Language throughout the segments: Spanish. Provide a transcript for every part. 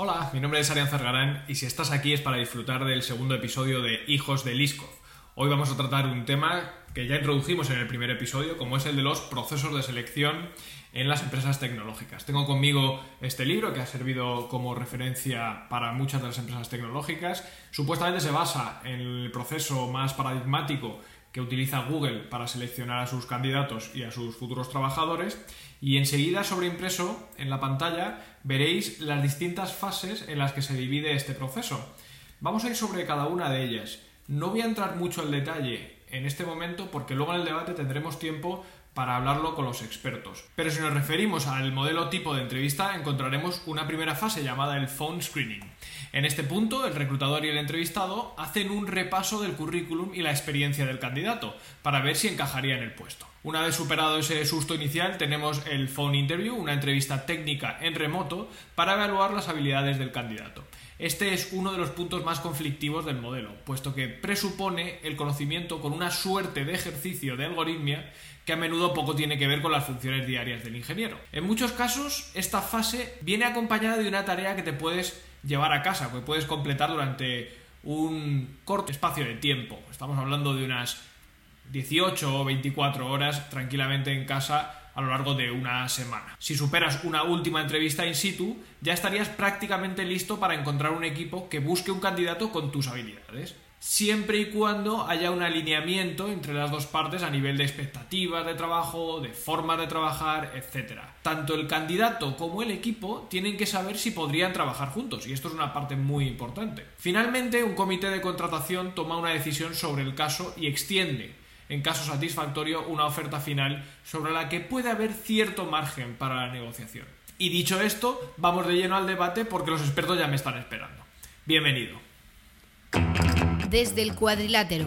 Hola, mi nombre es Arián Zargarán y si estás aquí es para disfrutar del segundo episodio de Hijos de Liskov. Hoy vamos a tratar un tema que ya introdujimos en el primer episodio, como es el de los procesos de selección en las empresas tecnológicas. Tengo conmigo este libro que ha servido como referencia para muchas de las empresas tecnológicas. Supuestamente se basa en el proceso más paradigmático que utiliza Google para seleccionar a sus candidatos y a sus futuros trabajadores. Y enseguida sobreimpreso en la pantalla veréis las distintas fases en las que se divide este proceso. Vamos a ir sobre cada una de ellas. No voy a entrar mucho en detalle en este momento porque luego en el debate tendremos tiempo para hablarlo con los expertos. Pero si nos referimos al modelo tipo de entrevista, encontraremos una primera fase llamada el phone screening. En este punto, el reclutador y el entrevistado hacen un repaso del currículum y la experiencia del candidato para ver si encajaría en el puesto. Una vez superado ese susto inicial, tenemos el phone interview, una entrevista técnica en remoto para evaluar las habilidades del candidato. Este es uno de los puntos más conflictivos del modelo, puesto que presupone el conocimiento con una suerte de ejercicio de algoritmia que a menudo poco tiene que ver con las funciones diarias del ingeniero. En muchos casos, esta fase viene acompañada de una tarea que te puedes llevar a casa, que puedes completar durante un corto espacio de tiempo. Estamos hablando de unas 18 o 24 horas tranquilamente en casa a lo largo de una semana. Si superas una última entrevista in situ, ya estarías prácticamente listo para encontrar un equipo que busque un candidato con tus habilidades siempre y cuando haya un alineamiento entre las dos partes a nivel de expectativas de trabajo, de formas de trabajar, etc. Tanto el candidato como el equipo tienen que saber si podrían trabajar juntos, y esto es una parte muy importante. Finalmente, un comité de contratación toma una decisión sobre el caso y extiende en caso satisfactorio, una oferta final sobre la que puede haber cierto margen para la negociación. Y dicho esto, vamos de lleno al debate porque los expertos ya me están esperando. Bienvenido. Desde el cuadrilátero,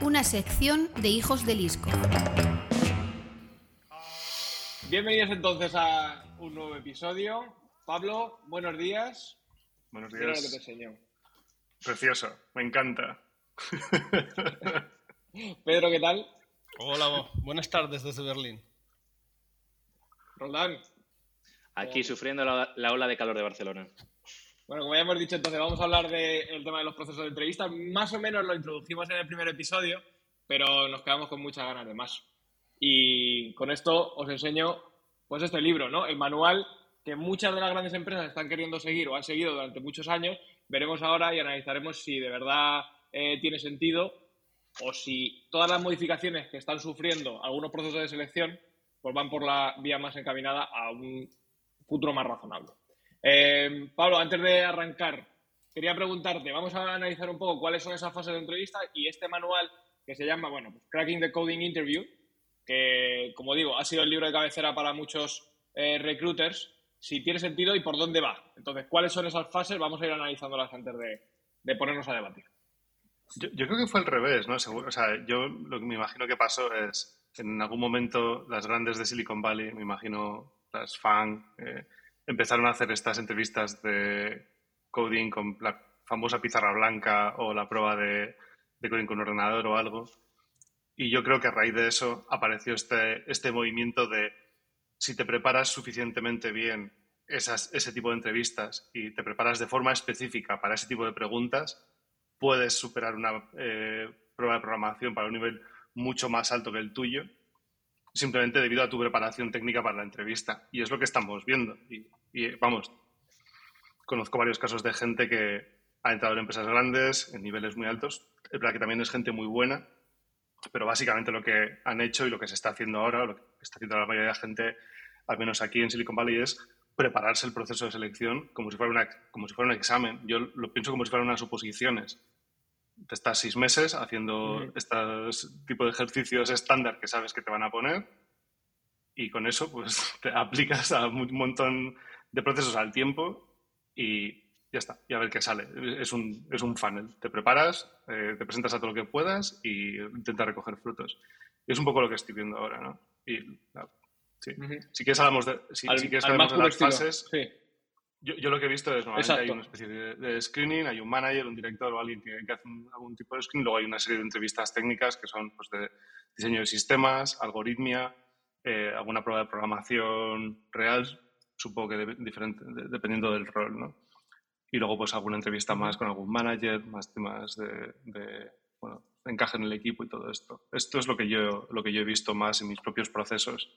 una sección de Hijos del Isco. Bienvenidos entonces a un nuevo episodio. Pablo, buenos días. Buenos Mira lo que días. te enseño. Precioso, me encanta. Pedro, ¿qué tal? Hola, buenas tardes desde Berlín. Roldán. Aquí sufriendo la, la ola de calor de Barcelona. Bueno, como ya hemos dicho, entonces vamos a hablar del tema de los procesos de entrevista. Más o menos lo introdujimos en el primer episodio, pero nos quedamos con muchas ganas de más. Y con esto os enseño, pues este libro, ¿no? El manual que muchas de las grandes empresas están queriendo seguir o han seguido durante muchos años. Veremos ahora y analizaremos si de verdad eh, tiene sentido o si todas las modificaciones que están sufriendo algunos procesos de selección pues van por la vía más encaminada a un futuro más razonable. Eh, Pablo, antes de arrancar, quería preguntarte, vamos a analizar un poco cuáles son esas fases de entrevista y este manual que se llama, bueno, pues Cracking the Coding Interview, que, como digo, ha sido el libro de cabecera para muchos eh, recruiters, si tiene sentido y por dónde va. Entonces, ¿cuáles son esas fases? Vamos a ir analizándolas antes de, de ponernos a debatir. Yo, creo que fue al revés, ¿no? Seguro, o sea, yo lo que me imagino que pasó es en algún momento las grandes de Silicon Valley, me imagino las FAN, eh, empezaron a hacer estas entrevistas de coding con la famosa pizarra blanca o la prueba de, coding con ordenador o algo. Y yo creo que a raíz de eso apareció este, este movimiento de si te preparas suficientemente bien esas, ese tipo de entrevistas y te preparas de forma específica para ese tipo de preguntas, puedes superar una eh, prueba de programación para un nivel mucho más alto que el tuyo, simplemente debido a tu preparación técnica para la entrevista. Y es lo que estamos viendo. Y, y vamos, conozco varios casos de gente que ha entrado en empresas grandes, en niveles muy altos. Es verdad que también es gente muy buena, pero básicamente lo que han hecho y lo que se está haciendo ahora, lo que está haciendo la mayoría de la gente, al menos aquí en Silicon Valley, es prepararse el proceso de selección como si fuera, una, como si fuera un examen. Yo lo pienso como si fueran unas oposiciones. Te estás seis meses haciendo Mm. estos tipos de ejercicios estándar que sabes que te van a poner y con eso pues te aplicas a un montón de procesos al tiempo y ya está, y a ver qué sale. Es un, es un funnel. Te preparas, eh, te presentas a todo lo que puedas y intentas recoger frutos. Y es un poco lo que estoy viendo ahora, ¿no? Y, sí. Ujú. Si quieres hablamos de, si, Al- si quieres hablamos de las estilo. fases, Sí. Yo, yo lo que he visto es normalmente Exacto. hay una especie de, de screening, hay un manager, un director o alguien que, que hace un- algún tipo de screening, luego hay una serie de entrevistas técnicas que son pues, de diseño de sistemas, algoritmia, eh, alguna prueba de programación real, supongo que de- diferente, de- dependiendo del rol, ¿no? y luego pues alguna entrevista más con algún manager, más temas de, bueno, encaje en el equipo y todo esto. Esto es lo que yo, lo que yo he visto más en mis propios procesos,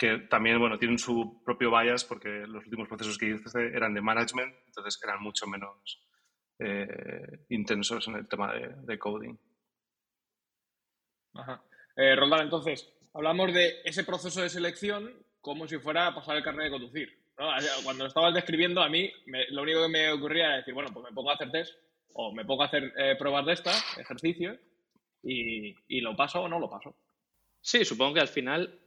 que también bueno, tienen su propio bias porque los últimos procesos que hice eran de management, entonces eran mucho menos eh, intensos en el tema de, coding. Ajá. Eh, Roldán, entonces, hablamos de ese proceso de selección como si fuera a pasar el carnet de conducir. Cuando lo estabas describiendo, a mí lo único que me ocurría era decir, bueno, pues me pongo a hacer test o me pongo a hacer eh, pruebas de estas, ejercicios, y, lo paso o no lo paso. Sí, supongo que al final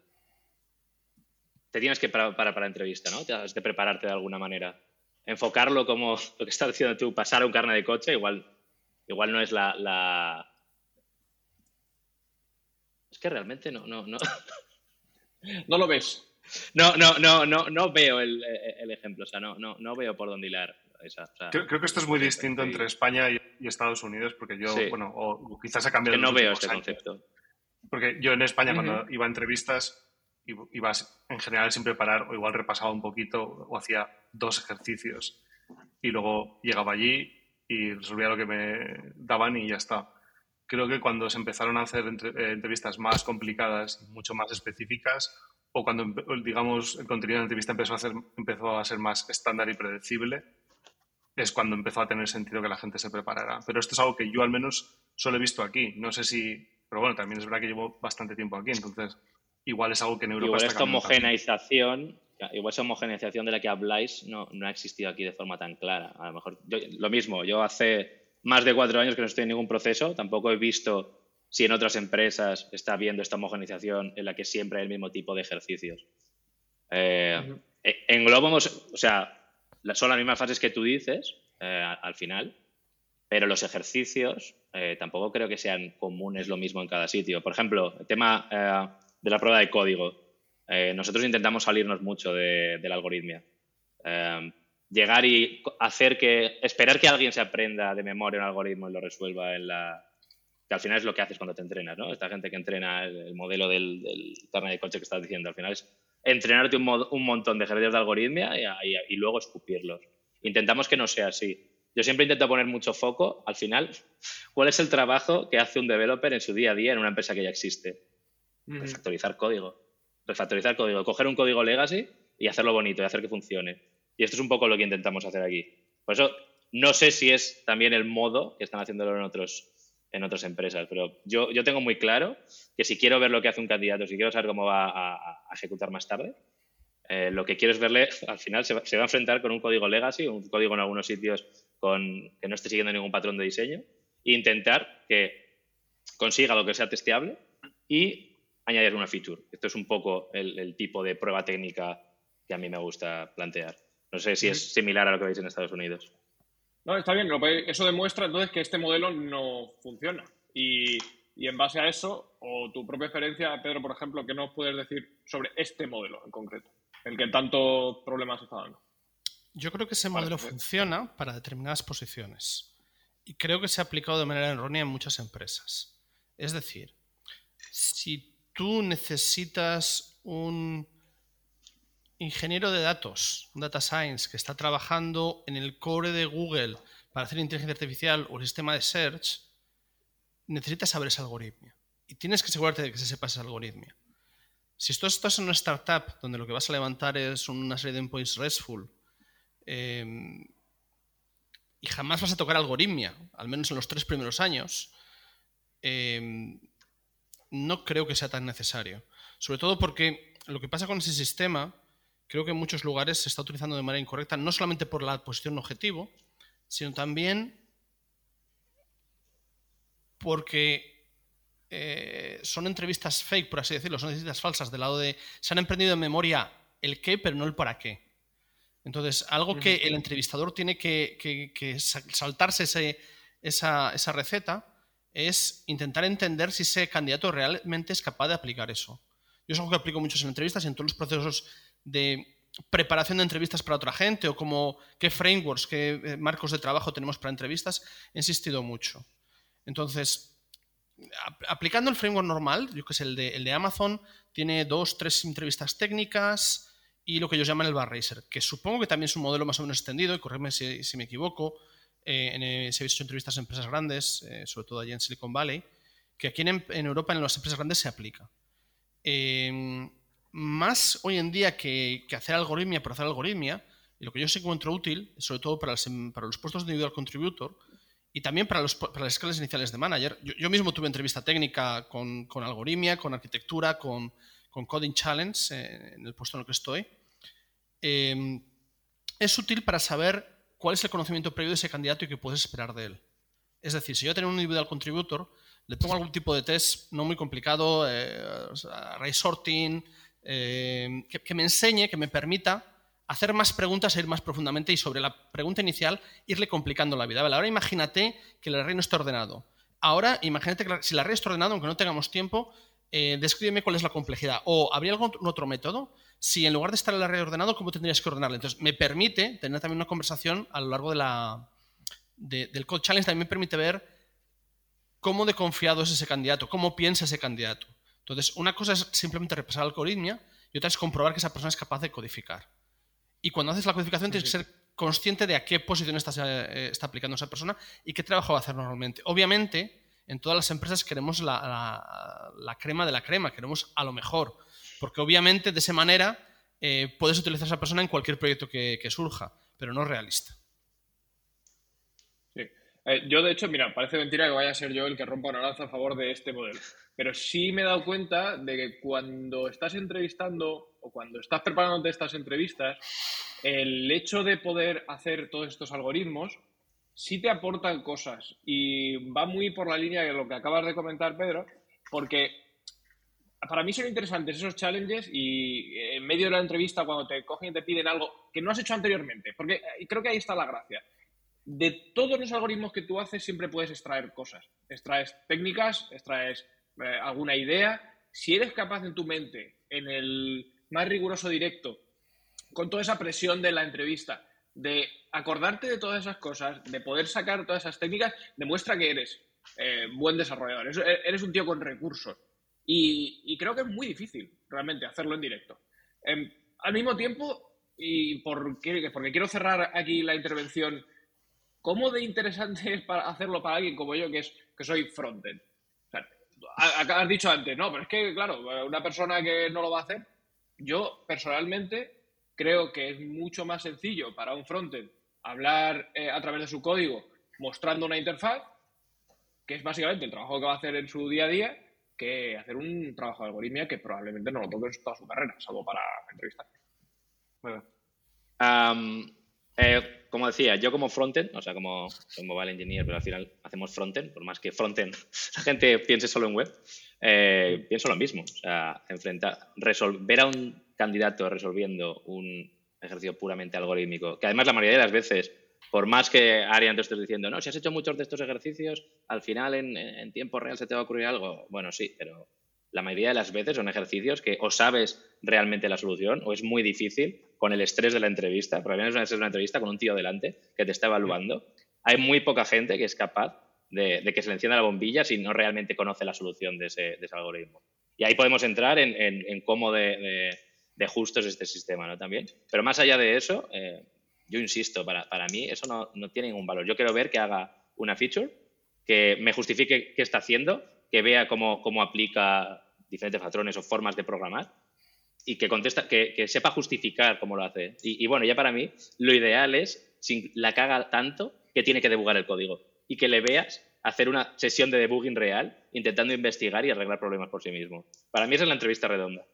te tienes que parar para, la entrevista, ¿no? Tienes de prepararte de alguna manera. Enfocarlo como lo que estás diciendo tú, pasar a un carnet de coche, igual, igual no es la, Es que realmente no, no, no. No lo ves. No, no, no, no, no veo el, ejemplo, o sea, no, no, no veo por dónde hilar creo, que esto es muy distinto entre España y, Estados Unidos, porque yo, bueno, o quizás ha cambiado. Que no veo este concepto. Porque yo en España, cuando iba a entrevistas, ibas en general sin preparar, o igual repasaba un poquito, o hacía dos ejercicios. Y luego llegaba allí y resolvía lo que me daban y ya está. Creo que cuando se empezaron a hacer eh, entrevistas más complicadas, mucho más específicas, o cuando, digamos, el contenido de la entrevista empezó a, hacer, empezó a ser más estándar y predecible, es cuando empezó a tener sentido que la gente se preparara. Pero esto es algo que yo al menos solo he visto aquí. No sé si... Pero bueno, también es verdad que llevo bastante tiempo aquí, entonces igual es algo que en Europa igual esta homogeneización, igual esa homogeneización de la que habláis no, no, ha existido aquí de forma tan clara. A lo mejor, lo mismo, yo hace más de cuatro años que no estoy en ningún proceso, tampoco he visto si en otras empresas está habiendo esta homogeneización en la que siempre hay el mismo tipo de ejercicios. Eh, En Globo, o sea, son las mismas fases que tú dices eh, al final, pero los ejercicios eh, tampoco creo que sean comunes lo mismo en cada sitio. Por ejemplo, el tema eh, de la prueba de código. nosotros intentamos salirnos mucho de, la algoritmia. llegar y hacer que, esperar que alguien se aprenda de memoria un algoritmo y lo resuelva en la, que al final es lo que haces cuando te entrenas, ¿no? Esta gente que entrena el, modelo del, del de coche que estás diciendo, al final es entrenarte un, montón de ejercicios de algoritmia y, luego escupirlos. Intentamos que no sea así. Yo siempre intento poner mucho foco, al final, cuál es el trabajo que hace un developer en su día a día en una empresa que ya existe. Refactorizar código. Refactorizar código. Coger un código legacy y hacerlo bonito y hacer que funcione. Y esto es un poco lo que intentamos hacer aquí. Por eso, no sé si es también el modo que están haciéndolo en otros, en otras empresas. Pero yo, yo tengo muy claro que si quiero ver lo que hace un candidato, si quiero saber cómo va a, ejecutar más tarde, eh, lo que quiero es verle, al final se va, a enfrentar con un código legacy, un código en algunos sitios con, que no esté siguiendo ningún patrón de diseño, e intentar que consiga lo que sea testeable y añadir una feature. Esto es un poco el, tipo de prueba técnica que a mí me gusta plantear. No sé si es similar a lo que veis en Estados Unidos. No, está bien. Eso demuestra entonces que este modelo no funciona. Y, en base a eso, o tu propia experiencia, Pedro, por ejemplo, ¿qué nos puedes decir sobre este modelo en concreto? El que tantos problemas está dando. Yo creo que ese modelo funciona para determinadas posiciones. Y creo que se ha aplicado de manera errónea en muchas empresas. Es decir, si tú necesitas un ingeniero de datos, un data science, que está trabajando en el core de Google para hacer inteligencia artificial o el sistema de search, necesitas saber esa algoritmia. Y tienes que asegurarte de que se sepa esa algoritmia. Si estás en una startup donde lo que vas a levantar es una serie de endpoints RESTful em, y jamás vas a tocar algoritmia, al menos en los tres primeros años, em, no creo que sea tan necesario. Sobre todo porque lo que pasa con ese sistema creo que en muchos lugares se está utilizando de manera incorrecta, no solamente por la posición objetivo, sino también porque eh, son entrevistas fake, por así decirlo, son entrevistas falsas del lado de se han emprendido en memoria el qué, pero no el para qué. Entonces, algo que el entrevistador tiene que, saltarse esa, esa, receta es intentar entender si ese candidato realmente es capaz de aplicar eso. Yo es algo que aplico muchos en entrevistas en todos los procesos de preparación de entrevistas para otra gente o como qué frameworks, qué eh, marcos de trabajo tenemos para entrevistas, he insistido mucho. Entonces, aplicando el framework normal, yo que sé, el de, el de Amazon, tiene dos, tres entrevistas técnicas y lo que ellos llaman el bar racer, que supongo que también es un modelo más o menos extendido, y corregme si, me equivoco, eh, en, eh, se he visto entrevistas a empresas grandes, eh, sobre todo allí en Silicon Valley, que aquí en, Europa en las empresas grandes se aplica. Em, más hoy en día que, hacer algoritmia por hacer algoritmia, y lo que yo sé encuentro útil, sobre todo para, para los puestos de individual contributor, y también para, los, para las escalas iniciales de manager. Yo, mismo tuve entrevista técnica con, con algoritmia, con arquitectura, con, con Coding Challenge, eh, en el puesto en el que estoy. Em, es útil para saber cuál es el conocimiento previo de ese candidato y qué puedes esperar de él. Es decir, si yo tengo un individual contributor, le pongo algún tipo de test no muy complicado, eh, array sorting, eh, que, me enseñe, que me permita hacer más preguntas e ir más profundamente y sobre la pregunta inicial irle complicando la vida. ahora imagínate que el array no está ordenado. Ahora imagínate que si el array está ordenado, aunque no tengamos tiempo, eh, descríbeme cuál es la complejidad. O ¿habría algún otro método? Si en lugar de estar el array ordenado, ¿cómo tendrías que ordenarlo? Entonces, me permite tener también una conversación a lo largo de la, del Code Challenge, también me permite ver cómo de confiado es ese candidato, cómo piensa ese candidato. Entonces, una cosa es simplemente repasar la algoritmia y otra es comprobar que esa persona es capaz de codificar. Y cuando haces la codificación tienes que ser consciente de a qué posición está, eh, está, aplicando esa persona y qué trabajo va a hacer normalmente. Obviamente, en todas las empresas queremos la, crema de la crema, queremos a lo mejor, porque obviamente de esa manera eh, puedes utilizar a esa persona en cualquier proyecto que, surja, pero no realista. Sí. Eh, yo, de hecho, mira, parece mentira que vaya a ser yo el que rompa una lanza a favor de este modelo, pero sí me he dado cuenta de que cuando estás entrevistando o cuando estás preparándote estas entrevistas, el hecho de poder hacer todos estos algoritmos sí te aportan cosas y va muy por la línea de lo que acabas de comentar, Pedro, porque para mí son interesantes esos challenges y en medio de la entrevista cuando te cogen y te piden algo que no has hecho anteriormente, porque creo que ahí está la gracia. De todos los algoritmos que tú haces siempre puedes extraer cosas. Extraes técnicas, extraes eh, alguna idea. Si eres capaz en tu mente, en el más riguroso directo, con toda esa presión de la entrevista, de acordarte de todas esas cosas, de poder sacar todas esas técnicas, demuestra que eres eh, buen desarrollador, eres un tío con recursos. Y, creo que es muy difícil realmente hacerlo en directo. Em, al mismo tiempo, y porque, porque quiero cerrar aquí la intervención, ¿cómo de interesante es para hacerlo para alguien como yo, que, es, que soy frontend? O sea, has dicho antes, no, pero es que, claro, una persona que no lo va a hacer, yo personalmente creo que es mucho más sencillo para un frontend hablar eh, a través de su código mostrando una interfaz, que es básicamente el trabajo que va a hacer en su día a día, que hacer un trabajo de algoritmia que probablemente no lo toque en toda su carrera, salvo para entrevistar. Bueno. Eh, como decía, yo como frontend, o sea, como mobile engineer, pero al final hacemos frontend, por más que frontend la gente piense solo en web, eh, pienso lo mismo. O sea, enfrentar, resolver a un candidato resolviendo un ejercicio puramente algorítmico, que además la mayoría de las veces, por más que Arian te estés diciendo, no, si has hecho muchos de estos ejercicios, al final en, tiempo real se te va a ocurrir algo. Bueno, sí, pero la mayoría de las veces son ejercicios que o sabes realmente la solución o es muy difícil con el estrés de la entrevista, porque al es una entrevista con un tío delante que te está evaluando. Hay muy poca gente que es capaz de, que se le encienda la bombilla si no realmente conoce la solución de ese, algoritmo. Y ahí podemos entrar en, cómo de de justos este sistema, ¿no? También. Pero más allá de eso, eh, yo insisto, para, para mí eso no, no, tiene ningún valor. Yo quiero ver que haga una feature, que me justifique qué está haciendo, que vea cómo, cómo aplica diferentes patrones o formas de programar y que, contesta, que, que sepa justificar cómo lo hace. Y, bueno, ya para mí lo ideal es, sin la caga tanto, que tiene que debugar el código y que le veas hacer una sesión de debugging real intentando investigar y arreglar problemas por sí mismo. Para mí esa es la entrevista redonda.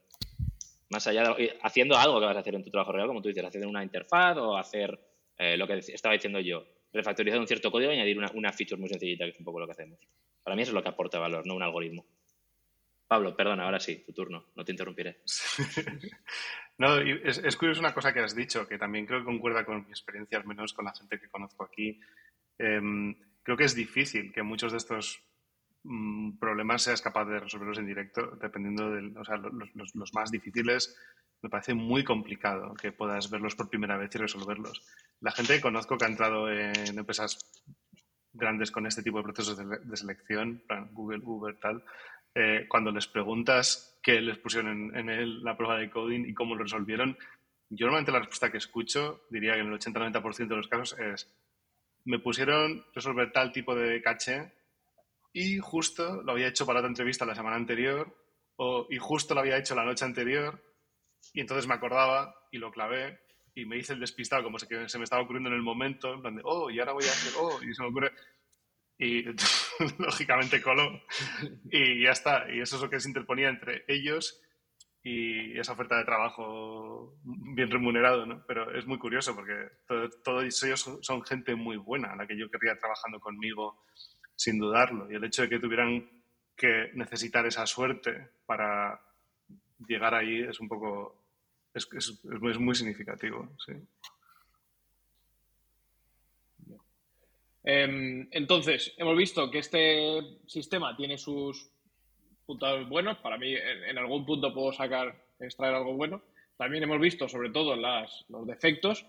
Más allá de, haciendo algo que vas a hacer en tu trabajo real, como tú dices, hacer una interfaz o hacer eh, lo que estaba diciendo yo, refactorizar un cierto código y añadir una, feature muy sencillita, que es un poco lo que hacemos. Para mí eso es lo que aporta valor, no un algoritmo. Pablo, perdona, ahora sí, tu turno, no te interrumpiré. no, es, curioso una cosa que has dicho, que también creo que concuerda con mi experiencia, al menos con la gente que conozco aquí. Em, creo que es difícil que muchos de estos problemas seas capaz de resolverlos en directo, dependiendo de o sea, los, más difíciles, me parece muy complicado que puedas verlos por primera vez y resolverlos. La gente que conozco que ha entrado en empresas grandes con este tipo de procesos de, selección, Google, Uber, tal, eh, cuando les preguntas qué les pusieron en, la prueba de coding y cómo lo resolvieron, yo normalmente la respuesta que escucho, diría que en el 80-90% de los casos es, me pusieron resolver tal tipo de caché y justo lo había hecho para otra entrevista la semana anterior o, y justo lo había hecho la noche anterior y entonces me acordaba y lo clavé y me hice el despistado como se, que se me estaba ocurriendo en el momento, en plan oh, y ahora voy a hacer, oh, y se me ocurre. Y lógicamente coló. Y ya está. Y eso es lo que se interponía entre ellos y esa oferta de trabajo bien remunerado, ¿no? Pero es muy curioso porque todos ellos son gente muy buena, la que yo querría trabajando conmigo, sin dudarlo. Y el hecho de que tuvieran que necesitar esa suerte para llegar ahí es un poco es, muy significativo, sí. Em, entonces, hemos visto que este sistema tiene sus puntos buenos. Para mí, en, algún punto puedo sacar, extraer algo bueno. También hemos visto, sobre todo, las, los defectos.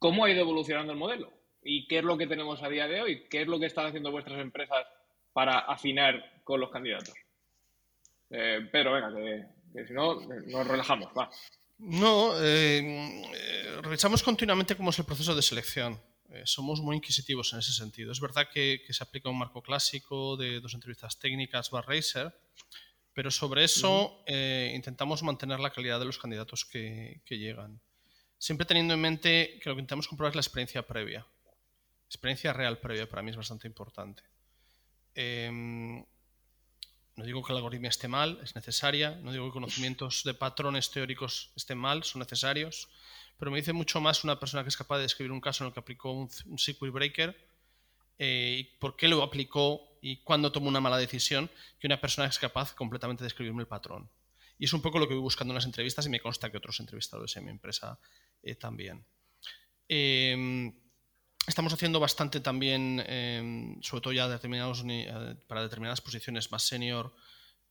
¿Cómo ha ido evolucionando el modelo? ¿Y qué es lo que tenemos a día de hoy? ¿Qué es lo que están haciendo vuestras empresas para afinar con los candidatos? Eh, Pedro, venga, que, si no, nos relajamos, va. No, eh, eh, revisamos continuamente cómo es el proceso de selección. Eh, somos muy inquisitivos en ese sentido. Es verdad que, se aplica un marco clásico de dos entrevistas técnicas bar racer, pero sobre eso intentamos mantener la calidad de los candidatos que, llegan. Siempre teniendo en mente que lo que intentamos comprobar es la experiencia previa. Experiencia real previa para mí es bastante importante. Em, no digo que la algoritmia esté mal, es necesaria. No digo que conocimientos de patrones teóricos estén mal, son necesarios. Pero me dice mucho más una persona que es capaz de describir un caso en el que aplicó un, un breaker eh, y por qué lo aplicó y cuándo tomó una mala decisión que una persona que es capaz completamente de describirme el patrón. Y es un poco lo que voy buscando en las entrevistas y me consta que otros entrevistadores en mi empresa eh, también. Eh, Estamos haciendo bastante también, em, sobre todo ya determinados, para determinadas posiciones más senior,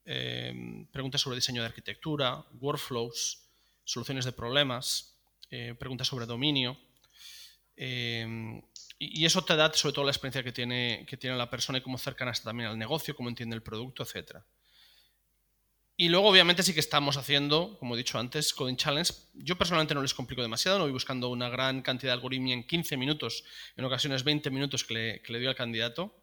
em, preguntas sobre diseño de arquitectura, workflows, soluciones de problemas, eh, preguntas sobre dominio. Em, y, eso te da sobre todo la experiencia que tiene, que tiene la persona y cómo cercana está también al negocio, cómo entiende el producto, etcétera. Y luego, obviamente, sí que estamos haciendo, como he dicho antes, Coding Challenge. Yo personalmente no les complico demasiado, no voy buscando una gran cantidad de algoritmia en 15 minutos, en ocasiones 20 minutos que le, que le doy al candidato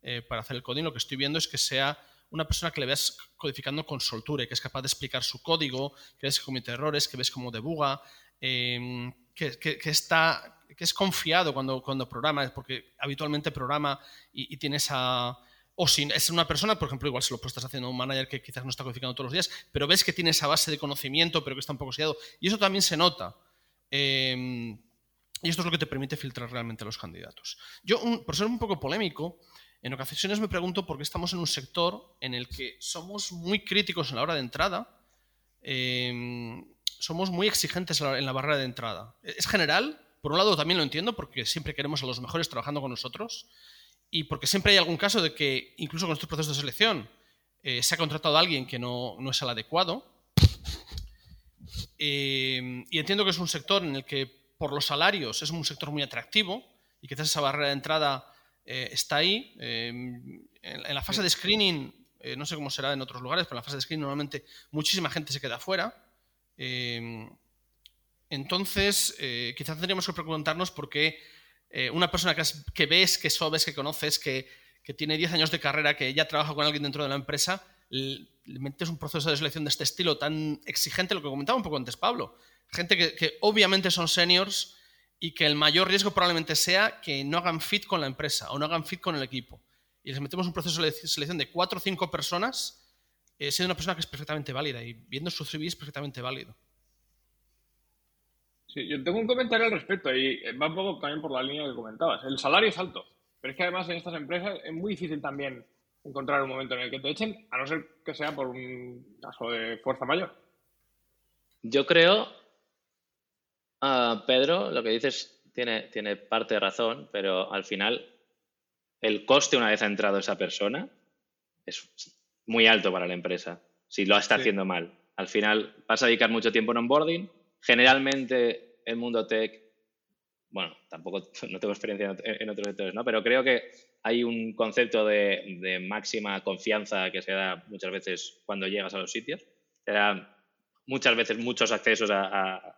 eh, para hacer el coding. Lo que estoy viendo es que sea una persona que le veas codificando con soltura, que es capaz de explicar su código, que ves que comete errores, que ves cómo debuga, em, que, que, está, que es confiado cuando, cuando programa, porque habitualmente programa y, y tiene esa o si es una persona, por ejemplo, igual se lo estás haciendo a un manager que quizás no está codificando todos los días, pero ves que tiene esa base de conocimiento, pero que está un poco sellado. Y eso también se nota. Em, y esto es lo que te permite filtrar realmente a los candidatos. Yo, por ser un poco polémico, en ocasiones me pregunto por qué estamos en un sector en el que somos muy críticos en la hora de entrada, em, somos muy exigentes en la barrera de entrada. Es general, por un lado también lo entiendo, porque siempre queremos a los mejores trabajando con nosotros, y porque siempre hay algún caso de que, incluso con estos procesos de selección, eh, se ha contratado a alguien que no, no es el adecuado. Eh, y entiendo que es un sector en el que, por los salarios, es un sector muy atractivo y quizás esa barrera de entrada eh, está ahí. En, en, la fase de screening, no sé cómo será en otros lugares, pero en la fase de screening normalmente muchísima gente se queda fuera. entonces, quizás tendríamos que preguntarnos por qué eh, una persona que, ves, que sabes, que conoces, que, tiene 10 años de carrera, que ya trabaja con alguien dentro de la empresa, le, metes un proceso de selección de este estilo tan exigente, lo que comentaba un poco antes Pablo. Gente que, obviamente son seniors y que el mayor riesgo probablemente sea que no hagan fit con la empresa o no hagan fit con el equipo. Y les metemos un proceso de selección de 4 o 5 personas, eh, siendo una persona que es perfectamente válida y viendo su CV es perfectamente válido. Sí, yo tengo un comentario al respecto y va un poco también por la línea que comentabas. El salario es alto, pero es que además en estas empresas es muy difícil también encontrar un momento en el que te echen, a no ser que sea por un caso de fuerza mayor. Yo creo, uh, Pedro, lo que dices tiene, tiene parte de razón, pero al final el coste una vez ha entrado esa persona es muy alto para la empresa, si lo está haciendo mal. Al final vas a dedicar mucho tiempo en onboarding, Generalmente el mundo tech, bueno, tampoco no tengo experiencia en otros sectores, ¿no? Pero creo que hay un concepto de, máxima confianza que se da muchas veces cuando llegas a los sitios. Te da muchas veces muchos accesos a,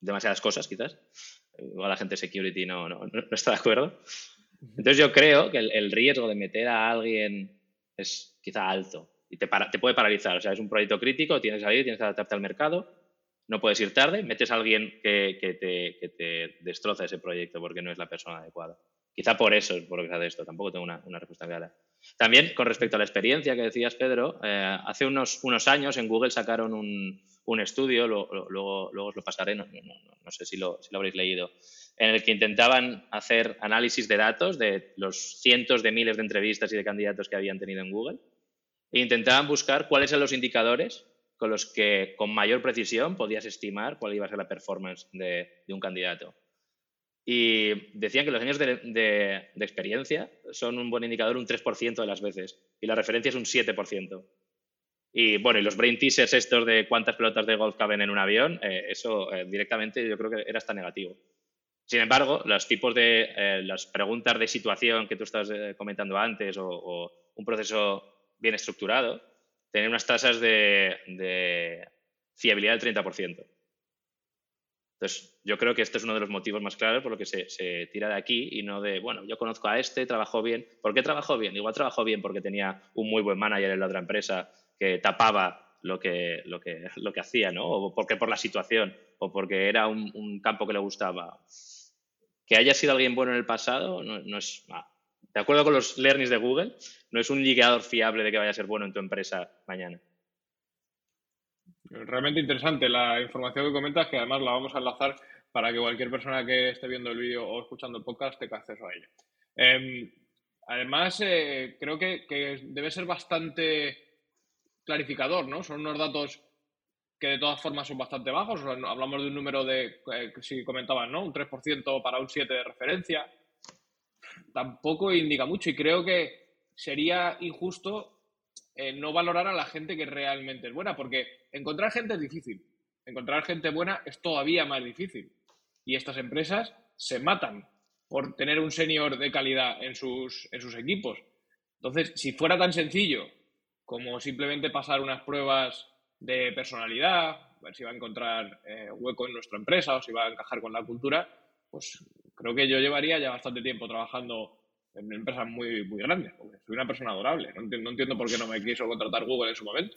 demasiadas cosas, quizás. Igual la gente de security no, no, está de acuerdo. Entonces yo creo que el, riesgo de meter a alguien es quizá alto y te, te puede paralizar. O sea, es un proyecto crítico, tienes que salir, tienes que adaptarte al mercado, no puedes ir tarde, metes a alguien que, te, que te destroza ese proyecto porque no es la persona adecuada. Quizá por eso es por lo que hace esto, tampoco tengo una, una respuesta clara. También con respecto a la experiencia que decías, Pedro, eh, hace unos, unos años en Google sacaron un, un estudio, luego, luego, os lo pasaré, no, no, sé si lo, si lo, habréis leído, en el que intentaban hacer análisis de datos de los cientos de miles de entrevistas y de candidatos que habían tenido en Google e intentaban buscar cuáles eran los indicadores con los que con mayor precisión podías estimar cuál iba a ser la performance de, un candidato. Y decían que los años de, experiencia son un buen indicador un 3% de las veces y la referencia es un 7%. Y bueno, y los brain teasers estos de cuántas pelotas de golf caben en un avión, eh, eso eh, directamente yo creo que era hasta negativo. Sin embargo, los tipos de eh, las preguntas de situación que tú estabas comentando antes o, un proceso bien estructurado, tienen unas tasas de, fiabilidad del 30%. Entonces, yo creo que este es uno de los motivos más claros por lo que se, tira de aquí y no de, bueno, yo conozco a este, trabajó bien. ¿Por qué trabajó bien? Igual trabajó bien porque tenía un muy buen manager en la otra empresa que tapaba lo que, lo que, lo que hacía, ¿no? O porque por la situación, o porque era un, campo que le gustaba. Que haya sido alguien bueno en el pasado no, es... Ah, de acuerdo con los learnings de Google, no es un ligador fiable de que vaya a ser bueno en tu empresa mañana. Realmente interesante la información que comentas, que además la vamos a enlazar para que cualquier persona que esté viendo el vídeo o escuchando el podcast tenga acceso a ella. Em, además, eh, creo que, debe ser bastante clarificador, ¿no? Son unos datos que de todas formas son bastante bajos. hablamos de un número de, eh, si comentaban, ¿no? Un 3% para un 7 de referencia. Tampoco indica mucho y creo que sería injusto eh, no valorar a la gente que realmente es buena, porque encontrar gente es difícil. Encontrar gente buena es todavía más difícil. Y estas empresas se matan por tener un senior de calidad en sus, en sus equipos. Entonces, si fuera tan sencillo como simplemente pasar unas pruebas de personalidad, ver si va a encontrar eh, hueco en nuestra empresa o si va a encajar con la cultura, pues creo que yo llevaría ya bastante tiempo trabajando en empresas muy, muy grandes, porque soy una persona adorable. No entiendo, por qué no me quiso contratar Google en su momento.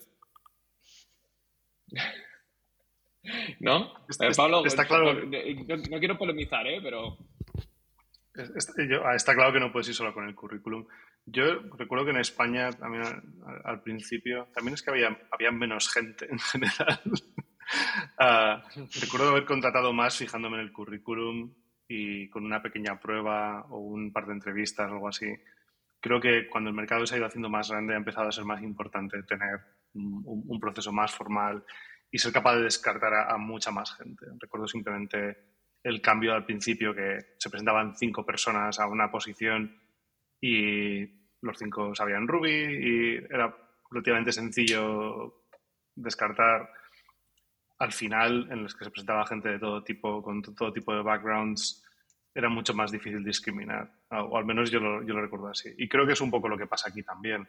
¿No? Está, eh, Pablo, está pues, claro. No, quiero polemizar, ¿eh? pero. Ah, está, claro que no puedes ir solo con el currículum. Yo recuerdo que en España, también al, principio, también es que había, había menos gente en general. Ah, recuerdo haber contratado más fijándome en el currículum y con una pequeña prueba o un par de entrevistas algo así, creo que cuando el mercado se ha ido haciendo más grande ha empezado a ser más importante tener un, proceso más formal y ser capaz de descartar a, mucha más gente. Recuerdo simplemente el cambio al principio que se presentaban cinco personas a una posición y los cinco sabían Ruby y era relativamente sencillo descartar al final, en los que se presentaba gente de todo tipo, con todo tipo de backgrounds, era mucho más difícil discriminar, o al menos yo lo, yo lo recuerdo así. Y creo que es un poco lo que pasa aquí también.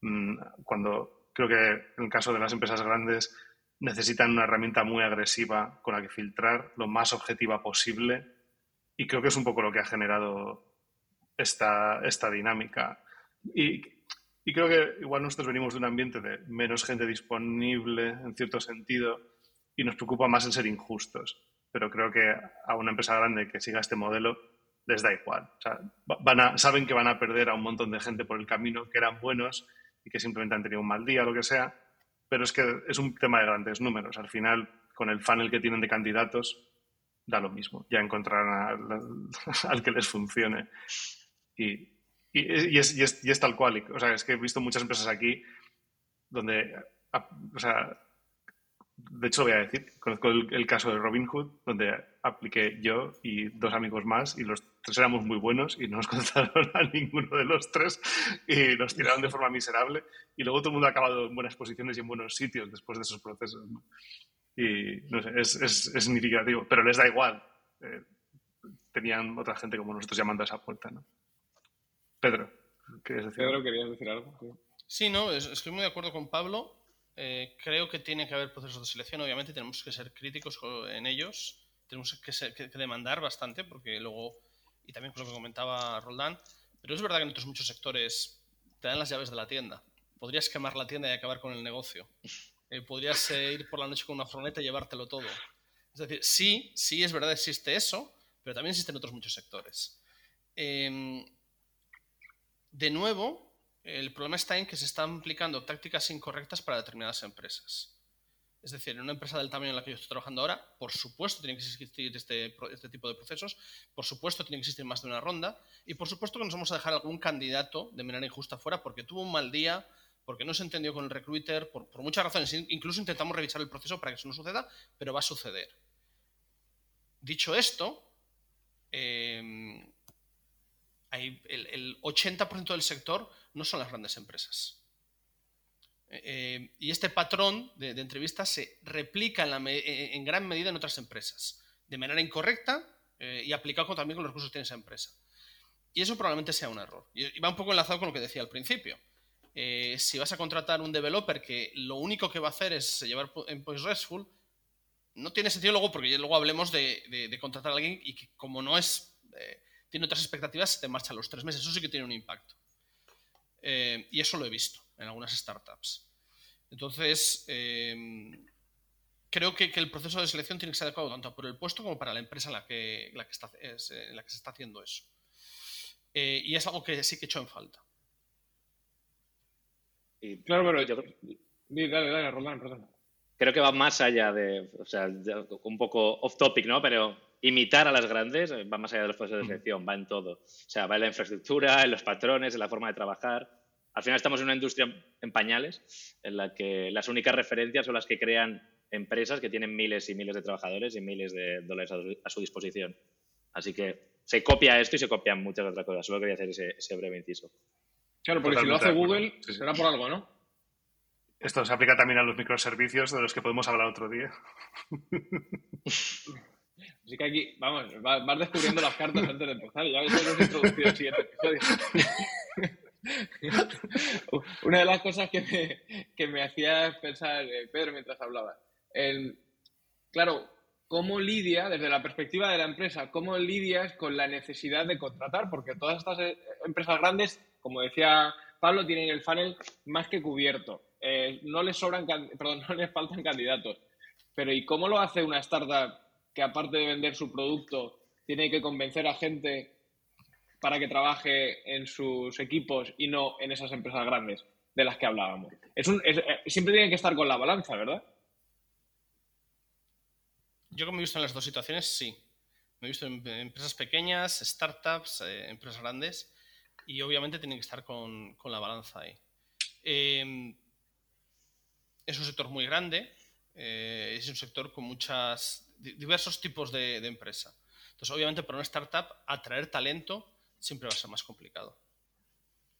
Mm, cuando creo que en el caso de las empresas grandes necesitan una herramienta muy agresiva con la que filtrar lo más objetiva posible y creo que es un poco lo que ha generado esta, esta dinámica. Y, y creo que igual nosotros venimos de un ambiente de menos gente disponible en cierto sentido y nos preocupa más el ser injustos. Pero creo que a una empresa grande que siga este modelo les da igual. van a, saben que van a perder a un montón de gente por el camino que eran buenos y que simplemente han tenido un mal día o lo que sea. Pero es que es un tema de grandes números. Al final, con el funnel que tienen de candidatos, da lo mismo. Ya encontrarán al, que les funcione. Y, y, es, y, es, y, es, tal cual. O sea, es que he visto muchas empresas aquí donde o sea, de hecho, voy a decir, conozco el, caso de Robin Hood, donde apliqué yo y dos amigos más, y los tres éramos muy buenos y no nos contrataron a ninguno de los tres y nos tiraron de forma miserable. Y luego todo el mundo ha acabado en buenas posiciones y en buenos sitios después de esos procesos. Y no sé, es, es, es significativo, pero les da igual. Eh, tenían otra gente como nosotros llamando a esa puerta. ¿no? Pedro, ¿querías decir Pedro, ¿querías decir algo? Sí, no, estoy muy de acuerdo con Pablo Eh, creo que tiene que haber procesos de selección, obviamente tenemos que ser críticos en ellos, tenemos que, demandar bastante, porque luego, y también con lo que comentaba Roldán, pero es verdad que en otros muchos sectores te dan las llaves de la tienda. Podrías quemar la tienda y acabar con el negocio. Eh, podrías eh, ir por la noche con una furgoneta y llevártelo todo. Es decir, sí, sí es verdad, existe eso, pero también existen otros muchos sectores. Em, de nuevo, el problema está en que se están aplicando tácticas incorrectas para determinadas empresas. Es decir, en una empresa del tamaño en la que yo estoy trabajando ahora, por supuesto tiene que existir este, este, tipo de procesos, por supuesto tiene que existir más de una ronda y por supuesto que nos vamos a dejar algún candidato de manera injusta fuera porque tuvo un mal día, porque no se entendió con el recruiter, por, muchas razones. Incluso intentamos revisar el proceso para que eso no suceda, pero va a suceder. Dicho esto, el, 80% del sector no son las grandes empresas. Eh, y este patrón de, entrevistas se replica en, gran medida en otras empresas, de manera incorrecta eh, y aplicado también con los recursos que tiene esa empresa. Y eso probablemente sea un error. Y va un poco enlazado con lo que decía al principio. Eh, si vas a contratar un developer que lo único que va a hacer es llevar endpoints RESTful, no tiene sentido luego, porque luego hablemos de, contratar a alguien y que como no es, eh, tiene otras expectativas, se te marcha a los tres meses. Eso sí que tiene un impacto. Eh, y eso lo he visto en algunas startups. Entonces, creo que, el proceso de selección tiene que ser adecuado tanto por el puesto como para la empresa en la que, la que, está, en la que se está haciendo eso. y es algo que sí que he hecho en falta claro, pero yo Dale, dale, Roland, perdón. Creo que va más allá de, o sea, un poco off topic, ¿no? Pero imitar a las grandes va más allá de los procesos de selección, va en todo. O sea, va en la infraestructura, en los patrones, en la forma de trabajar. Al final estamos en una industria en pañales, en la que las únicas referencias son las que crean empresas que tienen miles y miles de trabajadores y miles de dólares a, su disposición. Así que se copia esto y se copian muchas otras cosas. Solo quería hacer ese, ese breve inciso. Claro, porque si lo hace Google, será por algo, ¿no? Esto se aplica también a los microservicios de los que podemos hablar otro día. Así que aquí, vamos, vas descubriendo las cartas antes de empezar. Ya hemos introducido el siguiente episodio. Una de las cosas que me, que me hacía pensar, eh, Pedro, mientras hablaba, el, claro, ¿cómo lidia, desde la perspectiva de la empresa, cómo lidias con la necesidad de contratar? Porque todas estas eh, empresas grandes como decía Pablo, tienen el funnel más que cubierto. Eh, no les sobran, perdón, no les faltan candidatos. Pero ¿y cómo lo hace una startup que aparte de vender su producto, tiene que convencer a gente para que trabaje en sus equipos y no en esas empresas grandes de las que hablábamos? Eh, siempre tienen que estar con la balanza, ¿verdad? Yo como he visto en las dos situaciones, sí. Me he visto en empresas pequeñas, startups, eh, empresas grandes y obviamente tienen que estar con, la balanza ahí. Em, es un sector muy grande, eh, es un sector con muchas diversos tipos de, empresa. Entonces, obviamente, para una startup, atraer talento siempre va a ser más complicado.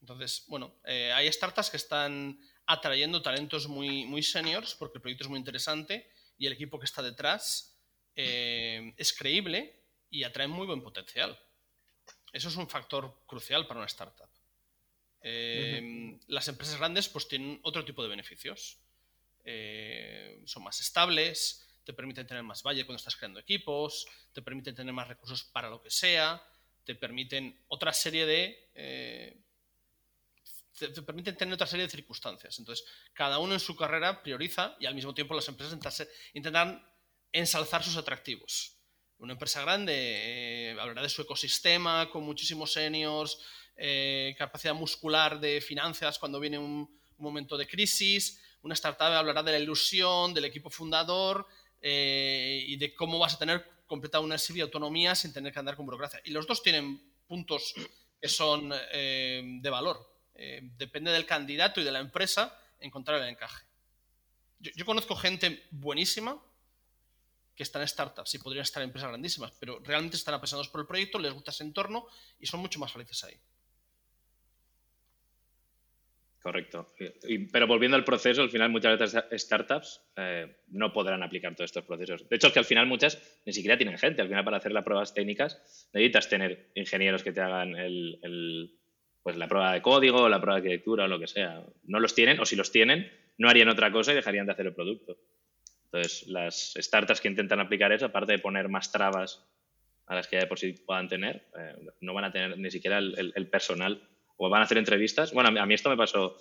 Entonces, bueno, eh, hay startups que están atrayendo talentos muy, muy seniors porque el proyecto es muy interesante y el equipo que está detrás eh, es creíble y atrae muy buen potencial. Eso es un factor crucial para una startup. Eh, las empresas grandes pues tienen otro tipo de beneficios. Son más estables, te permiten tener más valle cuando estás creando equipos, te permiten tener más recursos para lo que sea, te permiten otra serie de... Eh, te, permiten tener otra serie de circunstancias. Entonces, cada uno en su carrera prioriza y al mismo tiempo las empresas intentan ensalzar sus atractivos. Una empresa grande eh, hablará de su ecosistema con muchísimos seniors, eh, capacidad muscular de finanzas cuando viene un, momento de crisis. Una startup hablará de la ilusión, del equipo fundador eh, y de cómo vas a tener completada una serie de autonomía sin tener que andar con burocracia. Y los dos tienen puntos que son de valor. depende del candidato y de la empresa encontrar el encaje. yo conozco gente buenísima que están en startups y podrían estar en empresas grandísimas, pero realmente están apasionados por el proyecto, les gusta ese entorno y son mucho más felices ahí. Correcto. pero volviendo al proceso, al final muchas veces startups eh, no podrán aplicar todos estos procesos. De hecho, es que al final muchas ni siquiera tienen gente. Al final, para hacer las pruebas técnicas, necesitas tener ingenieros que te hagan pues la prueba de código, la prueba de arquitectura o lo que sea. No los tienen, o si los tienen, no harían otra cosa y dejarían de hacer el producto. Entonces, las startups que intentan aplicar eso, aparte de poner más trabas a las que ya de por sí puedan tener, eh, no van a tener ni siquiera el, personal o van a hacer entrevistas. Bueno, a mí esto me pasó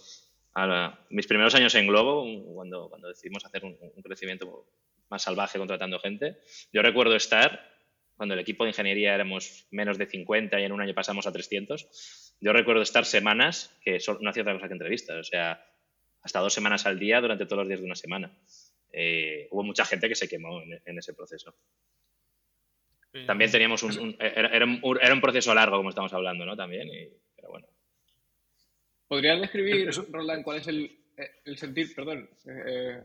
a mis primeros años en Globo, cuando, cuando decidimos hacer un, crecimiento más salvaje contratando gente. Yo recuerdo estar, cuando el equipo de ingeniería éramos menos de 50 y en un año pasamos a 300, yo recuerdo estar semanas que no hacía otra cosa que entrevistas, o sea, hasta dos semanas al día durante todos los días de una semana. Eh, hubo mucha gente que se quemó en, ese proceso. También teníamos un, era, un, proceso largo, como estamos hablando, ¿no? También, bueno. ¿Podrías describir, Roland, cuál es el, el sentir, perdón, eh,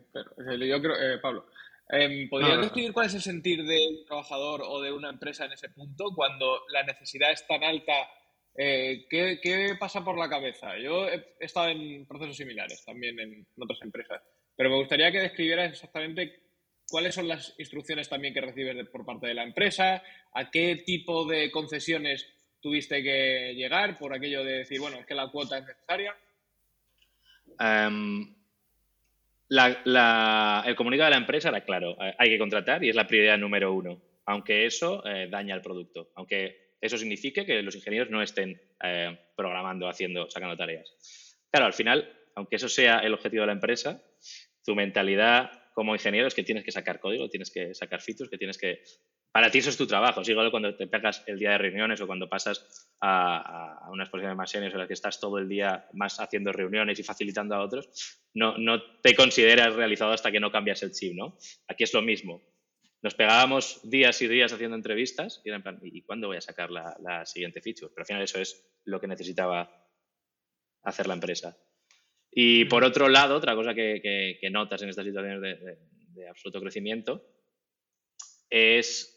yo creo, eh, Pablo, em, ¿podrías describir cuál es el sentir del trabajador o de una empresa en ese punto cuando la necesidad es tan alta? ¿qué, ¿qué, pasa por la cabeza? Yo he estado en procesos similares también en otras empresas. Pero me gustaría que describieras exactamente cuáles son las instrucciones también que recibes por parte de la empresa, a qué tipo de concesiones tuviste que llegar por aquello de decir, bueno, es que la cuota es necesaria. Em, el comunicado de la empresa era claro, eh, hay que contratar y es la prioridad número uno, aunque eso eh, daña el producto, aunque eso signifique que los ingenieros no estén eh, programando, haciendo, sacando tareas. Claro, al final, aunque eso sea el objetivo de la empresa, tu mentalidad como ingeniero es que tienes que sacar código, tienes que sacar features, que tienes que... Para ti eso es tu trabajo. Es igual cuando te pegas el día de reuniones o cuando pasas a, a una exposición de más en la que estás todo el día más haciendo reuniones y facilitando a otros, no, no te consideras realizado hasta que no cambias el chip, ¿no? Aquí es lo mismo. Nos pegábamos días y días haciendo entrevistas y era en plan, ¿y cuándo voy a sacar la, siguiente feature? Pero al final eso es lo que necesitaba hacer la empresa. Y por otro lado, otra cosa que, notas en estas situaciones de, absoluto crecimiento es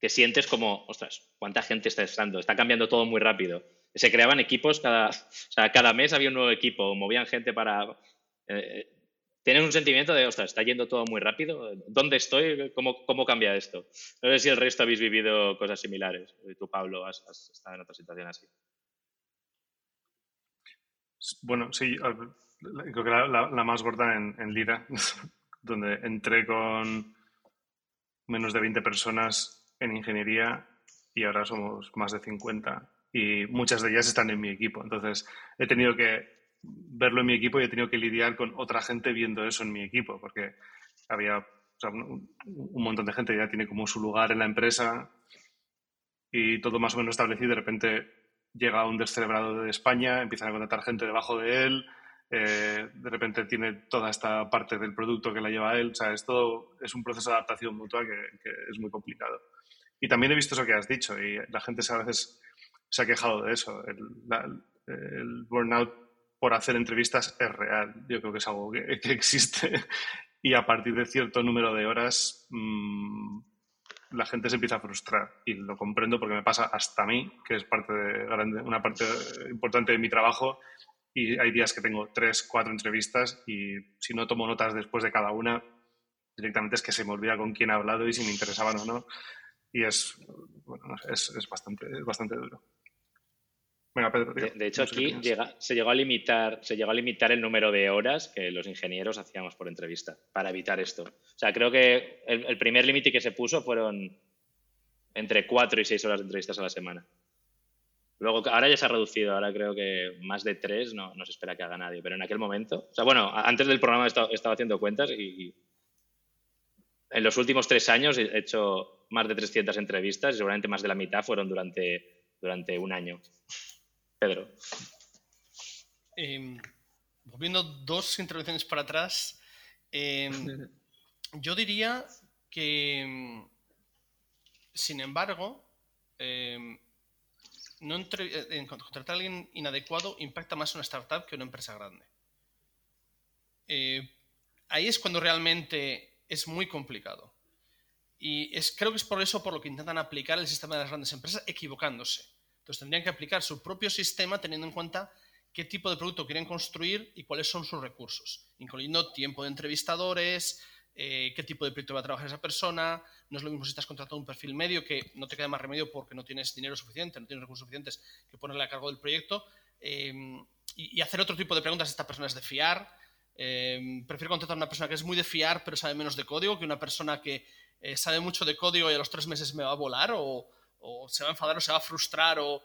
que sientes como, ostras, ¿cuánta gente está estando? Está cambiando todo muy rápido. Se creaban equipos cada, o sea, cada mes había un nuevo equipo, movían gente para... Eh, tienes un sentimiento de, ostras, está yendo todo muy rápido. ¿Dónde estoy? ¿Cómo, cómo cambia esto? No sé si el resto habéis vivido cosas similares. Tú, Pablo, has estado en otra situación así. Bueno, sí, creo que la, más gorda en, en, Lira, donde entré con menos de 20 personas en ingeniería y ahora somos más de 50 y muchas de ellas están en mi equipo. Entonces, he tenido que verlo en mi equipo y he tenido que lidiar con otra gente viendo eso en mi equipo, porque había un, un, montón de gente que ya tiene como su lugar en la empresa y todo más o menos establecido de repente llega un descerebrado de España, empiezan a contratar gente debajo de él, eh, de repente tiene toda esta parte del producto que la lleva él. O sea, esto es un proceso de adaptación mutua que, es muy complicado. Y también he visto eso que has dicho y la gente a veces se ha quejado de eso. El, burnout por hacer entrevistas es real. Yo creo que es algo que, existe y a partir de cierto número de horas mm, la gente se empieza a frustrar y lo comprendo porque me pasa hasta a mí, que es parte de, una parte importante de mi trabajo y hay días que tengo tres, cuatro entrevistas y si no tomo notas después de cada una, directamente es que se me olvida con quién he hablado y si me interesaban o no. Y es, bueno, es, es, bastante, es bastante duro. Venga, Pedro, de, hecho, aquí se, llegó a limitar, se llegó a limitar el número de horas que los ingenieros hacíamos por entrevista para evitar esto. O sea, creo que el, el primer límite que se puso fueron entre cuatro y seis horas de entrevistas a la semana. Luego, ahora ya se ha reducido, ahora creo que más de tres no, no se espera que haga nadie, pero en aquel momento, o sea, bueno, antes del programa he estado, haciendo cuentas y, en los últimos tres años he hecho más de 300 entrevistas y seguramente más de la mitad fueron durante, durante un año. Pedro. Eh, volviendo dos intervenciones para atrás, em, yo diría que, em, sin embargo, em, no entre, contratar a alguien inadecuado impacta más una startup que una empresa grande. Eh, ahí es cuando realmente es muy complicado. Y es, creo que es por eso por lo que intentan aplicar el sistema de las grandes empresas equivocándose. Entonces tendrían que aplicar su propio sistema teniendo en cuenta qué tipo de producto quieren construir y cuáles son sus recursos, incluyendo tiempo de entrevistadores, eh, qué tipo de proyecto va a trabajar esa persona. No es lo mismo si estás contratando un perfil medio que no te queda más remedio porque no tienes dinero suficiente, no tienes recursos suficientes que ponerle a cargo del proyecto. Eh, y, hacer otro tipo de preguntas, ¿esta persona es de fiar? Em, prefiero contratar a una persona que es muy de fiar pero sabe menos de código que una persona que eh, sabe mucho de código y a los tres meses me va a volar o, se va a enfadar o se va a frustrar o,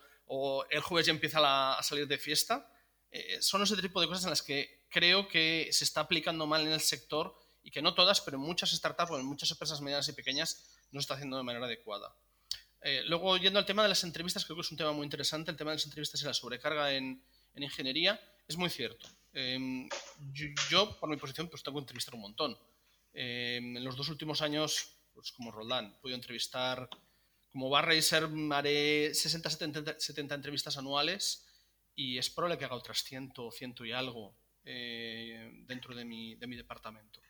el jueves ya empieza a salir de fiesta. Eh, son ese tipo de cosas en las que creo que se está aplicando mal en el sector y que no todas, pero en muchas startups o en muchas empresas medianas y pequeñas no se está haciendo de manera adecuada. Eh, luego, yendo al tema de las entrevistas, creo que es un tema muy interesante. El tema de las entrevistas y la sobrecarga en, ingeniería es muy cierto. Em, yo, por mi posición, pues tengo que entrevistar un montón. Em, en los dos últimos años, pues como Roldán, he podido entrevistar, como bar racer, haré 60, 70, 70 entrevistas anuales y es probable que haga otras 100 o 100 y algo eh, dentro de mi, de mi departamento.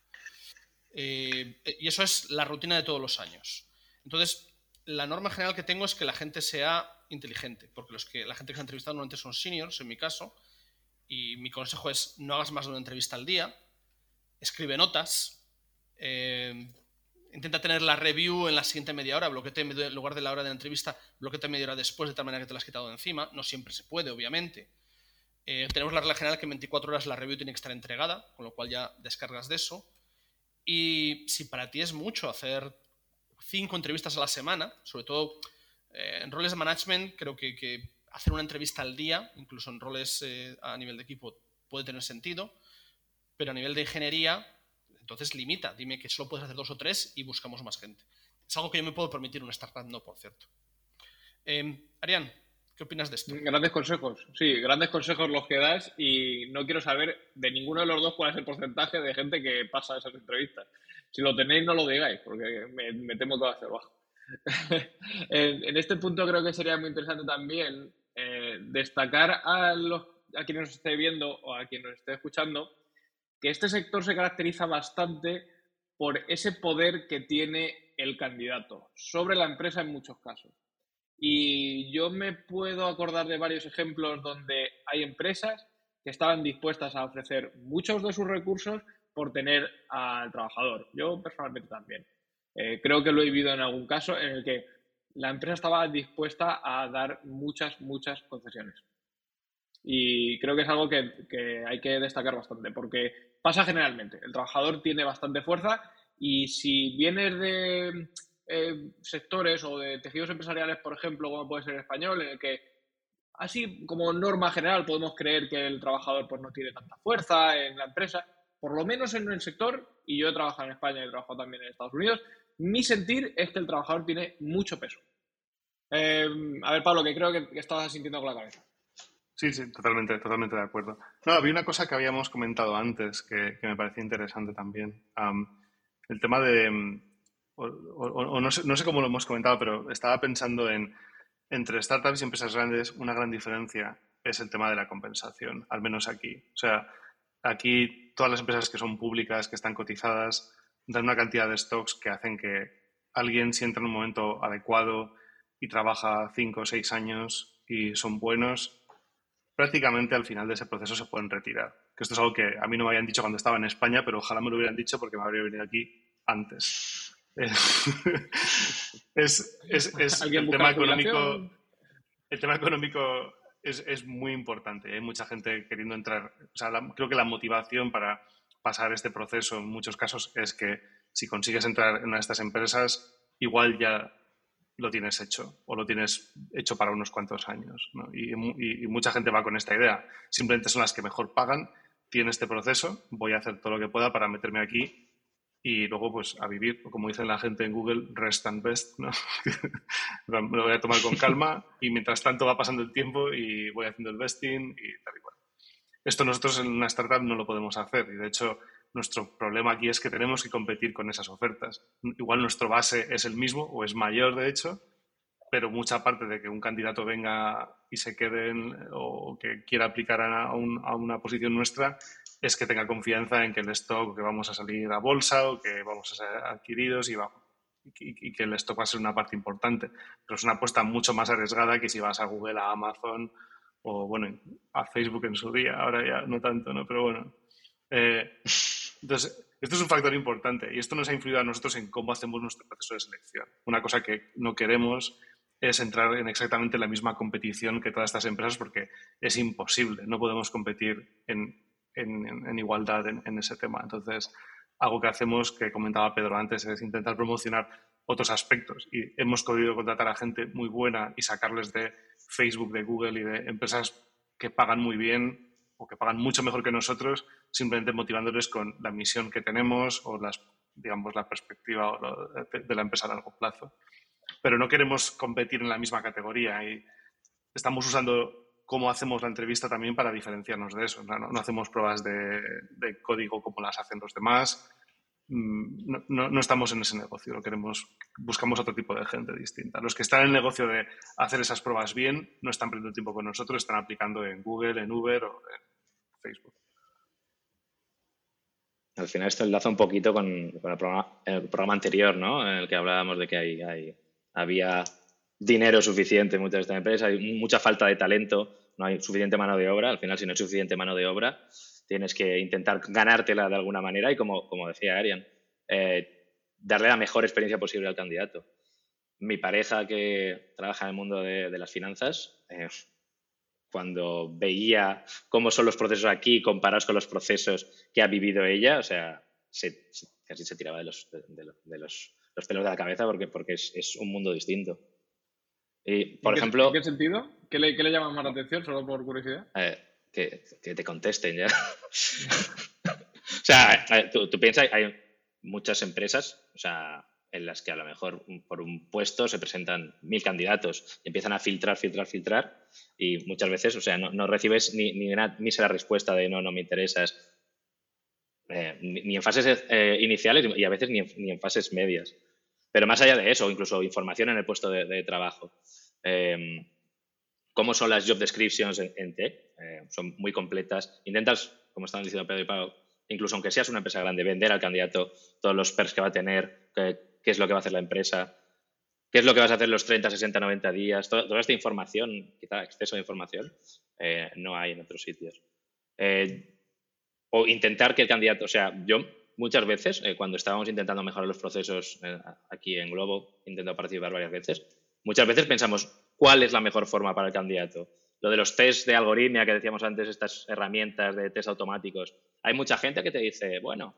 Eh, y eso es la rutina de todos los años. Entonces, la norma general que tengo es que la gente sea inteligente, porque los que, la gente que se ha entrevistado normalmente son seniors, en mi caso, y mi consejo es no hagas más de una entrevista al día, escribe notas, eh, intenta tener la review en la siguiente media hora, bloquete en lugar de la hora de la entrevista, bloquete media hora después, de tal manera que te la has quitado encima, no siempre se puede, obviamente. Eh, tenemos la regla general que en 24 horas la review tiene que estar entregada, con lo cual ya descargas de eso. Y si para ti es mucho hacer cinco entrevistas a la semana, sobre todo eh, en roles de management, creo que, hacer una entrevista al día, incluso en roles eh, a nivel de equipo, puede tener sentido, pero a nivel de ingeniería, entonces limita, dime que solo puedes hacer dos o tres y buscamos más gente. Es algo que yo me puedo permitir una startup, no, por cierto. Eh, Arián, ¿Qué opinas de esto? Grandes consejos, sí, grandes consejos los que das y no quiero saber de ninguno de los dos cuál es el porcentaje de gente que pasa esas entrevistas. Si lo tenéis, no lo digáis, porque me, temo que va a ser bajo. en, este punto creo que sería muy interesante también eh, destacar a, los, a quien nos esté viendo o a quien nos esté escuchando que este sector se caracteriza bastante por ese poder que tiene el candidato sobre la empresa en muchos casos. Y yo me puedo acordar de varios ejemplos donde hay empresas que estaban dispuestas a ofrecer muchos de sus recursos por tener al trabajador. Yo personalmente también. Eh, creo que lo he vivido en algún caso en el que la empresa estaba dispuesta a dar muchas, muchas concesiones. Y creo que es algo que, que, hay que destacar bastante, porque pasa generalmente. El trabajador tiene bastante fuerza y si vienes de eh, sectores o de tejidos empresariales, por ejemplo, como puede ser el español, en el que así como norma general podemos creer que el trabajador pues, no tiene tanta fuerza en la empresa, por lo menos en el sector, y yo he trabajado en España y he trabajado también en Estados Unidos, mi sentir es que el trabajador tiene mucho peso. Eh, a ver, Pablo, que creo que, estabas sintiendo con la cabeza. Sí, sí, totalmente, totalmente de acuerdo. No, había una cosa que habíamos comentado antes que, me parecía interesante también. el tema de, o, no, sé, cómo lo hemos comentado, pero estaba pensando en, entre startups y empresas grandes, una gran diferencia es el tema de la compensación, al menos aquí. O sea, aquí todas las empresas que son públicas, que están cotizadas, dan una cantidad de stocks que hacen que alguien si entra en un momento adecuado y trabaja cinco o seis años y son buenos, prácticamente al final de ese proceso se pueden retirar. Que esto es algo que a mí no me habían dicho cuando estaba en España, pero ojalá me lo hubieran dicho porque me habría venido aquí antes. es, el tema económico. El tema económico es, muy importante. Hay mucha gente queriendo entrar. creo que la motivación para pasar este proceso en muchos casos es que si consigues entrar en una de estas empresas, igual ya lo tienes hecho o lo tienes hecho para unos cuantos años. Y, y, mucha gente va con esta idea. Simplemente son las que mejor pagan. Tiene este proceso, voy a hacer todo lo que pueda para meterme aquí y luego pues a vivir, como dice la gente en Google, rest and best, ¿no? Me lo voy a tomar con calma y mientras tanto va pasando el tiempo y voy haciendo el vesting y tal y cual. Esto nosotros en una startup no lo podemos hacer y de hecho nuestro problema aquí es que tenemos que competir con esas ofertas. Igual nuestro base es el mismo o es mayor de hecho, pero mucha parte de que un candidato venga y se quede o que quiera aplicar a, una posición nuestra es que tenga confianza en que el stock, que vamos a salir a bolsa o que vamos a ser adquiridos y, y, que el stock va a ser una parte importante. Pero es una apuesta mucho más arriesgada que si vas a Google, a Amazon o, bueno, a Facebook en su día. Ahora ya no tanto, ¿no? Pero bueno. Eh, entonces, esto es un factor importante y esto nos ha influido a nosotros en cómo hacemos nuestro proceso de selección. Una cosa que no queremos es entrar en exactamente la misma competición que todas estas empresas porque es imposible. No podemos competir en en, igualdad en, ese tema. Entonces, algo que hacemos, que comentaba Pedro antes, es intentar promocionar otros aspectos. Y hemos podido contratar a gente muy buena y sacarles de Facebook, de Google y de empresas que pagan muy bien o que pagan mucho mejor que nosotros, simplemente motivándoles con la misión que tenemos o las, digamos, la perspectiva de la empresa a largo plazo. Pero no queremos competir en la misma categoría y estamos usando cómo hacemos la entrevista también para diferenciarnos de eso. No, hacemos pruebas de, código como las hacen los demás. Mm, no, estamos en ese negocio, lo queremos, buscamos otro tipo de gente distinta. Los que están en el negocio de hacer esas pruebas bien no están perdiendo tiempo con nosotros, están aplicando en Google, en Uber o en Facebook. Al final esto enlaza un poquito con, el, programa, anterior, ¿no? En el que hablábamos de que hay, había dinero suficiente en muchas de estas empresas, hay mucha falta de talento, no hay suficiente mano de obra. Al final, si no hay suficiente mano de obra, tienes que intentar ganártela de alguna manera y, como, como decía Arian, eh, darle la mejor experiencia posible al candidato. Mi pareja que trabaja en el mundo de, las finanzas, eh, cuando veía cómo son los procesos aquí comparados con los procesos que ha vivido ella, o sea, casi se tiraba de los, de, los, pelos de la cabeza porque, porque es un mundo distinto. Y, por ejemplo... ¿En qué sentido? ¿Qué le, qué le llama más la atención, solo por curiosidad? Eh, que, que, te contesten ya. o sea, tú, tú, piensas, hay muchas empresas, o sea, en las que a lo mejor por un puesto se presentan mil candidatos y empiezan a filtrar, filtrar, filtrar y muchas veces, o sea, no, no recibes ni, ni, una, ni la respuesta de no, no me interesas, eh, ni, en fases eh, iniciales y a veces ni en, ni en fases medias. Pero más allá de eso, incluso información en el puesto de, trabajo. Eh, ¿Cómo son las job descriptions en, tech? Eh, son muy completas. Intentas, como estaban diciendo Pedro y Pablo, incluso aunque seas una empresa grande, vender al candidato todos los perks que va a tener, qué, es lo que va a hacer la empresa, qué es lo que vas a hacer los 30, 60, 90 días. Toda, esta información, quizá exceso de información, eh, no hay en otros sitios. o intentar que el candidato, o sea, yo muchas veces, eh, cuando estábamos intentando mejorar los procesos eh, aquí en Globo, intento participar varias veces, muchas veces pensamos cuál es la mejor forma para el candidato. Lo de los test de algoritmia que decíamos antes, estas herramientas de test automáticos. Hay mucha gente que te dice, bueno,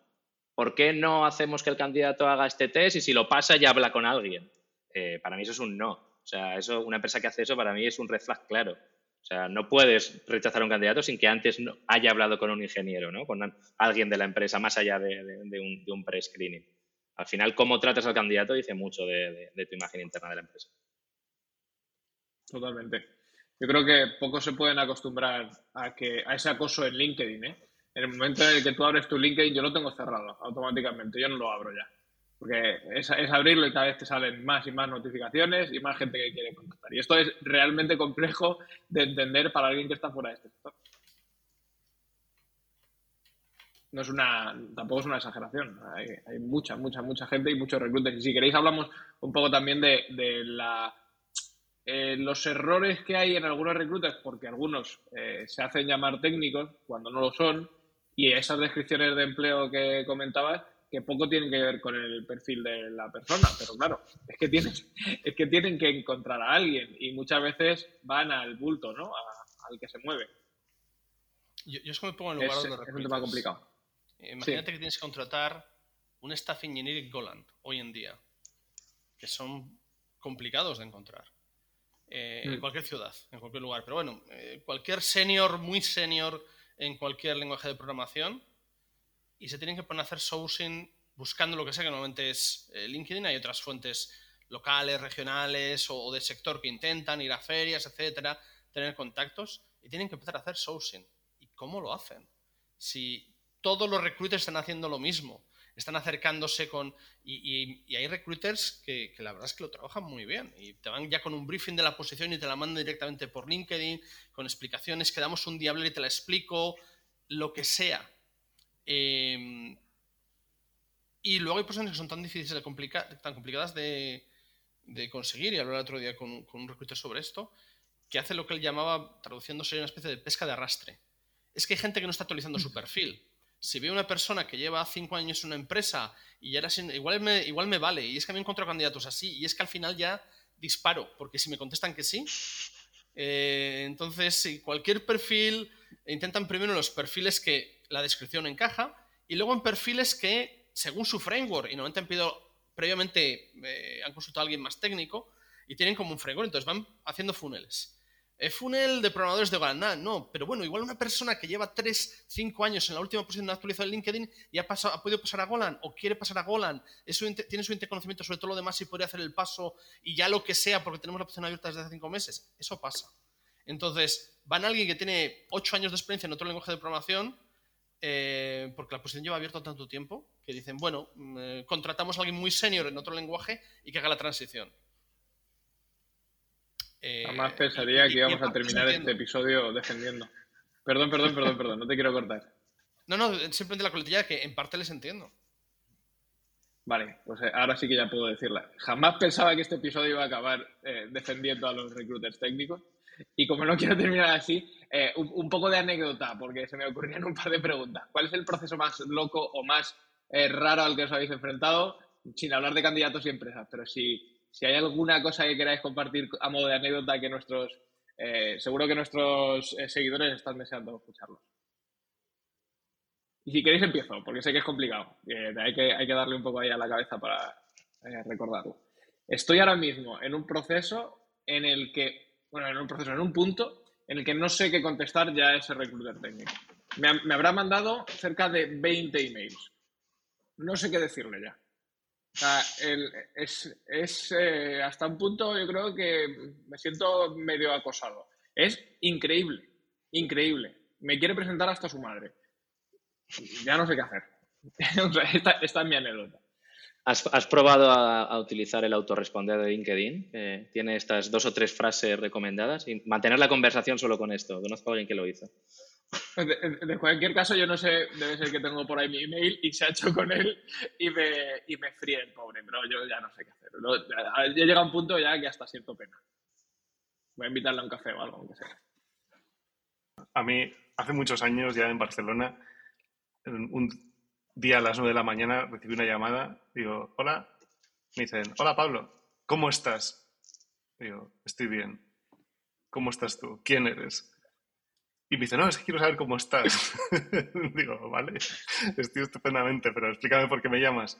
¿por qué no hacemos que el candidato haga este test y si lo pasa ya habla con alguien? Eh, para mí eso es un no. O sea, eso, una empresa que hace eso para mí es un red flag claro. O sea, no puedes rechazar a un candidato sin que antes haya hablado con un ingeniero, ¿no? con alguien de la empresa, más allá de, un, pre-screening. Al final, cómo tratas al candidato dice mucho de, tu imagen interna de la empresa. Totalmente. Yo creo que pocos se pueden acostumbrar a, que, a ese acoso en LinkedIn. ¿eh? En el momento en el que tú abres tu LinkedIn, yo lo tengo cerrado automáticamente, yo no lo abro ya. Porque es, abrirlo y cada vez te salen más y más notificaciones y más gente que quiere contactar. Y esto es realmente complejo de entender para alguien que está fuera de este sector. No es una, tampoco es una exageración. Hay, mucha, mucha, mucha gente y muchos reclutes. Y si queréis hablamos un poco también de, la, eh, los errores que hay en algunos reclutes, porque algunos eh, se hacen llamar técnicos cuando no lo son, y esas descripciones de empleo que comentabas, que poco tienen que ver con el perfil de la persona, pero claro, es que tienen, es que, tienen que encontrar a alguien y muchas veces van al bulto, ¿no? al que se mueve. Yo, es que me pongo en lugar de Es un tema complicado. Imagínate que tienes que contratar un staff engineer en Goland hoy en día, que son complicados de encontrar. Eh, en mm. cualquier ciudad, en cualquier lugar. Pero bueno, eh, cualquier senior, muy senior en cualquier lenguaje de programación, y se tienen que poner a hacer sourcing buscando lo que sea, que normalmente es eh, LinkedIn. Hay otras fuentes locales, regionales o, de sector que intentan ir a ferias, etcétera, tener contactos y tienen que empezar a hacer sourcing. ¿Y cómo lo hacen? Si todos los recruiters están haciendo lo mismo, están acercándose con... Y, hay recruiters que, que, la verdad es que lo trabajan muy bien y te van ya con un briefing de la posición y te la mandan directamente por LinkedIn, con explicaciones, quedamos un diablo y te la explico, lo que sea. Em, y luego hay personas que son tan difíciles, de tan complicadas de, conseguir, y hablar el otro día con, un recruiter sobre esto, que hace lo que él llamaba, traduciéndose, una especie de pesca de arrastre. Es que hay gente que no está actualizando su perfil. Si veo una persona que lleva cinco años en una empresa y ya era igual, me, igual me vale, y es que me encuentro candidatos así, y es que al final ya disparo, porque si me contestan que sí, eh, entonces, cualquier perfil, intentan primero los perfiles que la descripción encaja, y luego en perfiles que, según su framework, y normalmente han pedido previamente, eh, han consultado a alguien más técnico, y tienen como un framework, entonces van haciendo funnels. El funnel de programadores de Golang, no, pero bueno, igual una persona que lleva 3, 5 años en la última posición de actualizado en LinkedIn y ha, podido pasar a Golan o quiere pasar a Golan, tiene su interconocimiento sobre todo lo demás y podría hacer el paso y ya lo que sea porque tenemos la opción abierta desde hace 5 meses. Eso pasa. Entonces, van a alguien que tiene 8 años de experiencia en otro lenguaje de programación eh, porque la posición lleva abierta tanto tiempo que dicen, bueno, mm, eh, contratamos a alguien muy senior en otro lenguaje y que haga la transición. Eh, Jamás pensaría que íbamos a terminar este episodio defendiendo. Perdón, perdón, perdón, perdón, no te quiero cortar. No, no, simplemente la coletilla que en parte les entiendo. Vale, pues eh, ahora sí que ya puedo decirla. Jamás pensaba que este episodio iba a acabar eh, defendiendo a los recruiters técnicos. Y como no quiero terminar así, un, poco de anécdota, porque se me ocurrían un par de preguntas. ¿Cuál es el proceso más loco o más raro al que os habéis enfrentado? Sin hablar de candidatos y empresas, pero sí si hay alguna cosa que queráis compartir a modo de anécdota que nuestros, eh, seguro que nuestros eh, seguidores están deseando escucharlo. Y si queréis empiezo, porque sé que es complicado. hay, que, hay que darle un poco ahí a la cabeza para eh, recordarlo. Estoy ahora mismo en un proceso en el que, bueno, en un proceso, en un punto en el que no sé qué contestar ya ese recruiter técnico. Me, me habrá mandado cerca de 20 emails. No sé qué decirle ya es, eh, hasta un punto yo creo que me siento medio acosado. Es increíble, increíble. Me quiere presentar hasta su madre. Ya no sé qué hacer. esta, es mi anécdota. ¿Has, probado a, utilizar el autorresponder de LinkedIn? tiene estas dos o tres frases recomendadas y mantener la conversación solo con esto. Conozco a alguien que lo hizo. De, cualquier caso, yo no sé, debe ser que tengo por ahí mi email y se ha hecho con él y me, y me fríe el pobre, pero yo ya no sé qué hacer. Yo llega a un punto ya que hasta siento pena. Voy a invitarle a un café o algo, aunque sea. A mí, hace muchos años ya en Barcelona, un día a las 9 de la mañana recibí una llamada, digo, hola, me dicen, hola Pablo, ¿cómo estás? Digo, estoy bien. ¿Cómo estás tú? ¿Quién eres? Y me dice, no, es que quiero saber cómo estás. Digo, vale, estoy estupendamente, pero explícame por qué me llamas.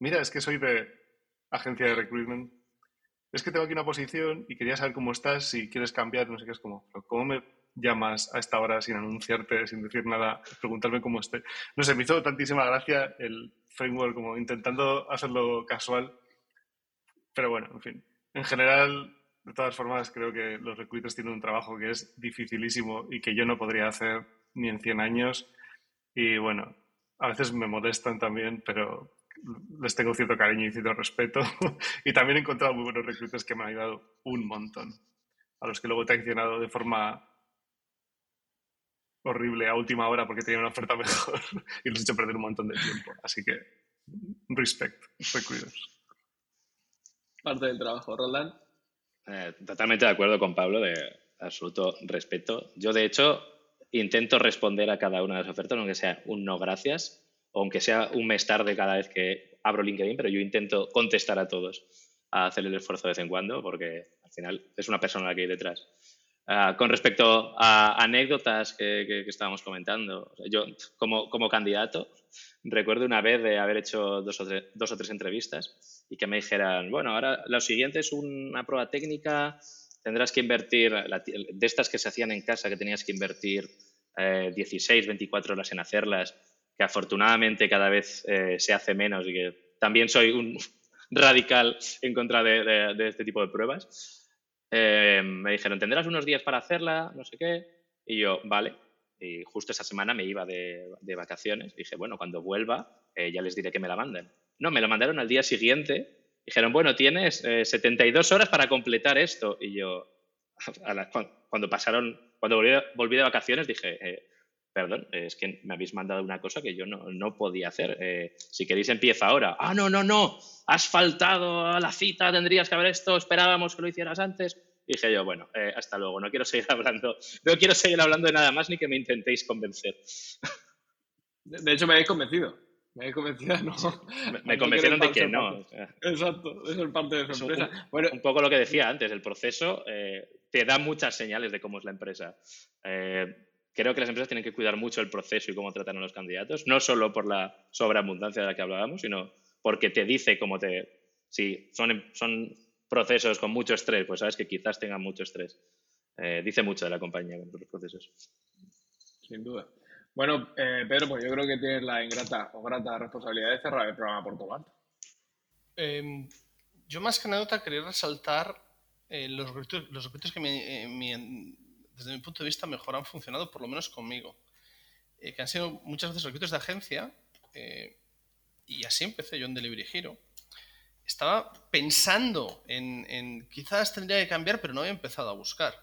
Mira, es que soy de agencia de recruitment. Es que tengo aquí una posición y quería saber cómo estás, si quieres cambiar, no sé qué es como, ¿cómo me llamas a esta hora sin anunciarte, sin decir nada, preguntarme cómo estoy? No sé, me hizo tantísima gracia el framework como intentando hacerlo casual. Pero bueno, en fin. En general, de todas formas, creo que los recruiters tienen un trabajo que es dificilísimo y que yo no podría hacer ni en 100 años. Y bueno, a veces me modestan también, pero les tengo cierto cariño y cierto respeto. y también he encontrado muy buenos recruiters que me han ayudado un montón. A los que luego he traicionado de forma horrible a última hora porque tenía una oferta mejor y les he hecho perder un montón de tiempo. Así que, respect, recruiters. Parte del trabajo. Roland. Eh, totalmente de acuerdo con Pablo, de absoluto respeto. Yo, de hecho, intento responder a cada una de las ofertas, aunque sea un no gracias, aunque sea un mes tarde cada vez que abro LinkedIn, pero yo intento contestar a todos, a hacer el esfuerzo de vez en cuando, porque al final es una persona la que hay detrás. Ah, con respecto a anécdotas que, estábamos comentando, yo como, como, candidato recuerdo una vez de haber hecho dos o, tres entrevistas y que me dijeran, bueno, ahora lo siguiente es una prueba técnica, tendrás que invertir, de estas que se hacían en casa, que tenías que invertir 16, eh, 24 horas en hacerlas, que afortunadamente cada vez eh, se hace menos y que también soy un radical en contra de, este tipo de pruebas. Eh, me dijeron, tendrás unos días para hacerla, no sé qué, y yo, vale. Y justo esa semana me iba de, vacaciones. Dije, bueno, cuando vuelva ya les diré que me la manden. No, me lo mandaron al día siguiente. Dijeron, bueno, tienes 72 eh, horas para completar esto. Y yo, cuando pasaron, cuando volví, de vacaciones, dije, eh, perdón, es que me habéis mandado una cosa que yo no, podía hacer. Eh, si queréis, empieza ahora. Ah, no, no, no, has faltado a la cita, tendrías que haber esto, esperábamos que lo hicieras antes. Dije yo, bueno, hasta luego, no quiero seguir hablando, no quiero seguir hablando de nada más ni que me intentéis convencer. De hecho, me habéis convencido. Me no. Me, convencieron de que no. Exacto, eso es parte de su empresa. Un, bueno, un poco lo que decía antes, el proceso eh, te da muchas señales de cómo es la empresa. Eh, creo que las empresas tienen que cuidar mucho el proceso y cómo tratan a los candidatos, no solo por la sobreabundancia de la que hablábamos, sino porque te dice cómo te... Si son, son procesos con mucho estrés, pues sabes que quizás tengan mucho estrés. Eh, dice mucho de la compañía con los procesos. Sin duda. Bueno, eh, Pedro, pues yo creo que tienes la ingrata o grata responsabilidad de cerrar el programa por tomar. Em, yo más que anécdota quería resaltar eh, los, los que desde mi punto de vista mejor han funcionado, por lo menos conmigo. que han sido muchas veces recruiters de agencia, y así empecé yo en Delivery Hero estaba pensando en, quizás tendría que cambiar, pero no había empezado a buscar.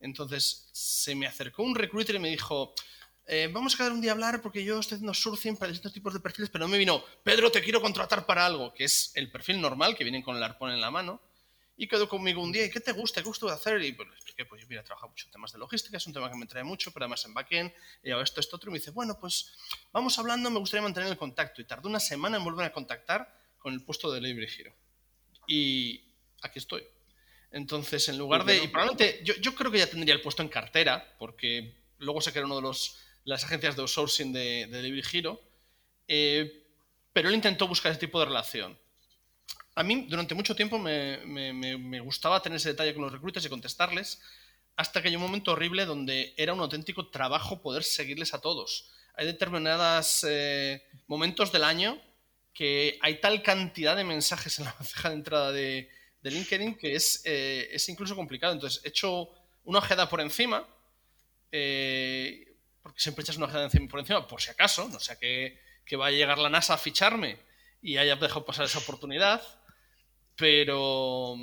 Entonces se me acercó un recruiter y me dijo, eh, vamos a quedar un día a hablar porque yo estoy haciendo sourcing para distintos tipos de perfiles, pero no me vino, Pedro, te quiero contratar para algo, que es el perfil normal, que vienen con el arpón en la mano. Y quedó conmigo un día, ¿y qué te gusta? ¿Qué gusta hacer? Y pues le expliqué, pues yo mira, he trabajado mucho en temas de logística, es un tema que me trae mucho, pero además en backend, y hago esto, esto, otro. Y me dice, bueno, pues vamos hablando, me gustaría mantener el contacto. Y tardó una semana en volver a contactar con el puesto de Libre Giro. Y aquí estoy. Entonces, en lugar de. Y probablemente yo, yo, creo que ya tendría el puesto en cartera, porque luego sé que era uno de los, las agencias de outsourcing de, de Libre Giro. Eh, pero él intentó buscar ese tipo de relación. A mí, durante mucho tiempo, me, me, me, gustaba tener ese detalle con los recruiters y contestarles, hasta que hay un momento horrible donde era un auténtico trabajo poder seguirles a todos. Hay determinados eh, momentos del año que hay tal cantidad de mensajes en la bandeja de entrada de, LinkedIn que es, eh, es, incluso complicado. Entonces, he hecho una ojeada por encima, eh, porque siempre echas una ojeada por encima, por si acaso, no sea que, que vaya a llegar la NASA a ficharme y haya dejado pasar esa oportunidad, pero,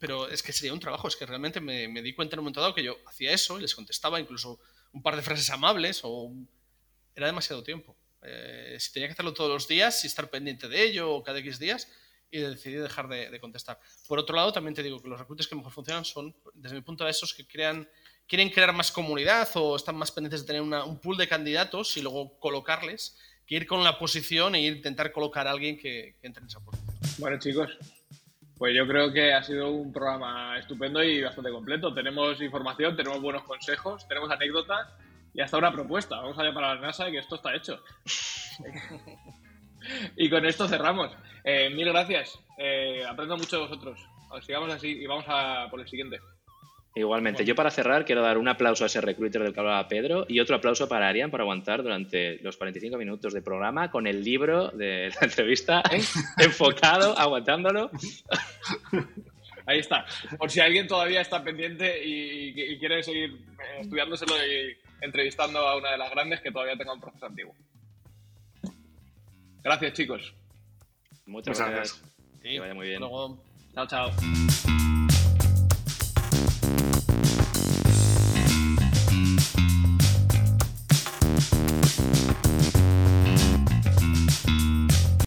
pero es que sería un trabajo, es que realmente me, me di cuenta en un momento dado que yo hacía eso y les contestaba incluso un par de frases amables o era demasiado tiempo. Eh, si tenía que hacerlo todos los días, si estar pendiente de ello o cada X días, y decidí dejar de, contestar. Por otro lado, también te digo que los reclutes que mejor funcionan son, desde mi punto de vista, esos que crean, quieren crear más comunidad o están más pendientes de tener un pool de candidatos y luego colocarles, que ir con la posición e intentar colocar a alguien que, que entre en esa posición. Bueno, chicos, pues yo creo que ha sido un programa estupendo y bastante completo. Tenemos información, tenemos buenos consejos, tenemos anécdotas y hasta una propuesta. Vamos a llamar a la NASA que esto está hecho. y con esto cerramos. Eh, mil gracias. Eh, aprendo mucho de vosotros. Sigamos así y vamos a por el siguiente. Igualmente, yo para cerrar quiero dar un aplauso a ese recruiter del que hablaba Pedro y otro aplauso para Arián por aguantar durante los 45 minutos de programa con el libro de la entrevista enfocado, aguantándolo. Ahí está. Por si alguien todavía está pendiente y, quiere seguir eh, estudiándoselo y entrevistando a una de las grandes que todavía tenga un proceso antiguo. Gracias, chicos. Muchas, gracias. Que vaya muy bien. Chao, chao.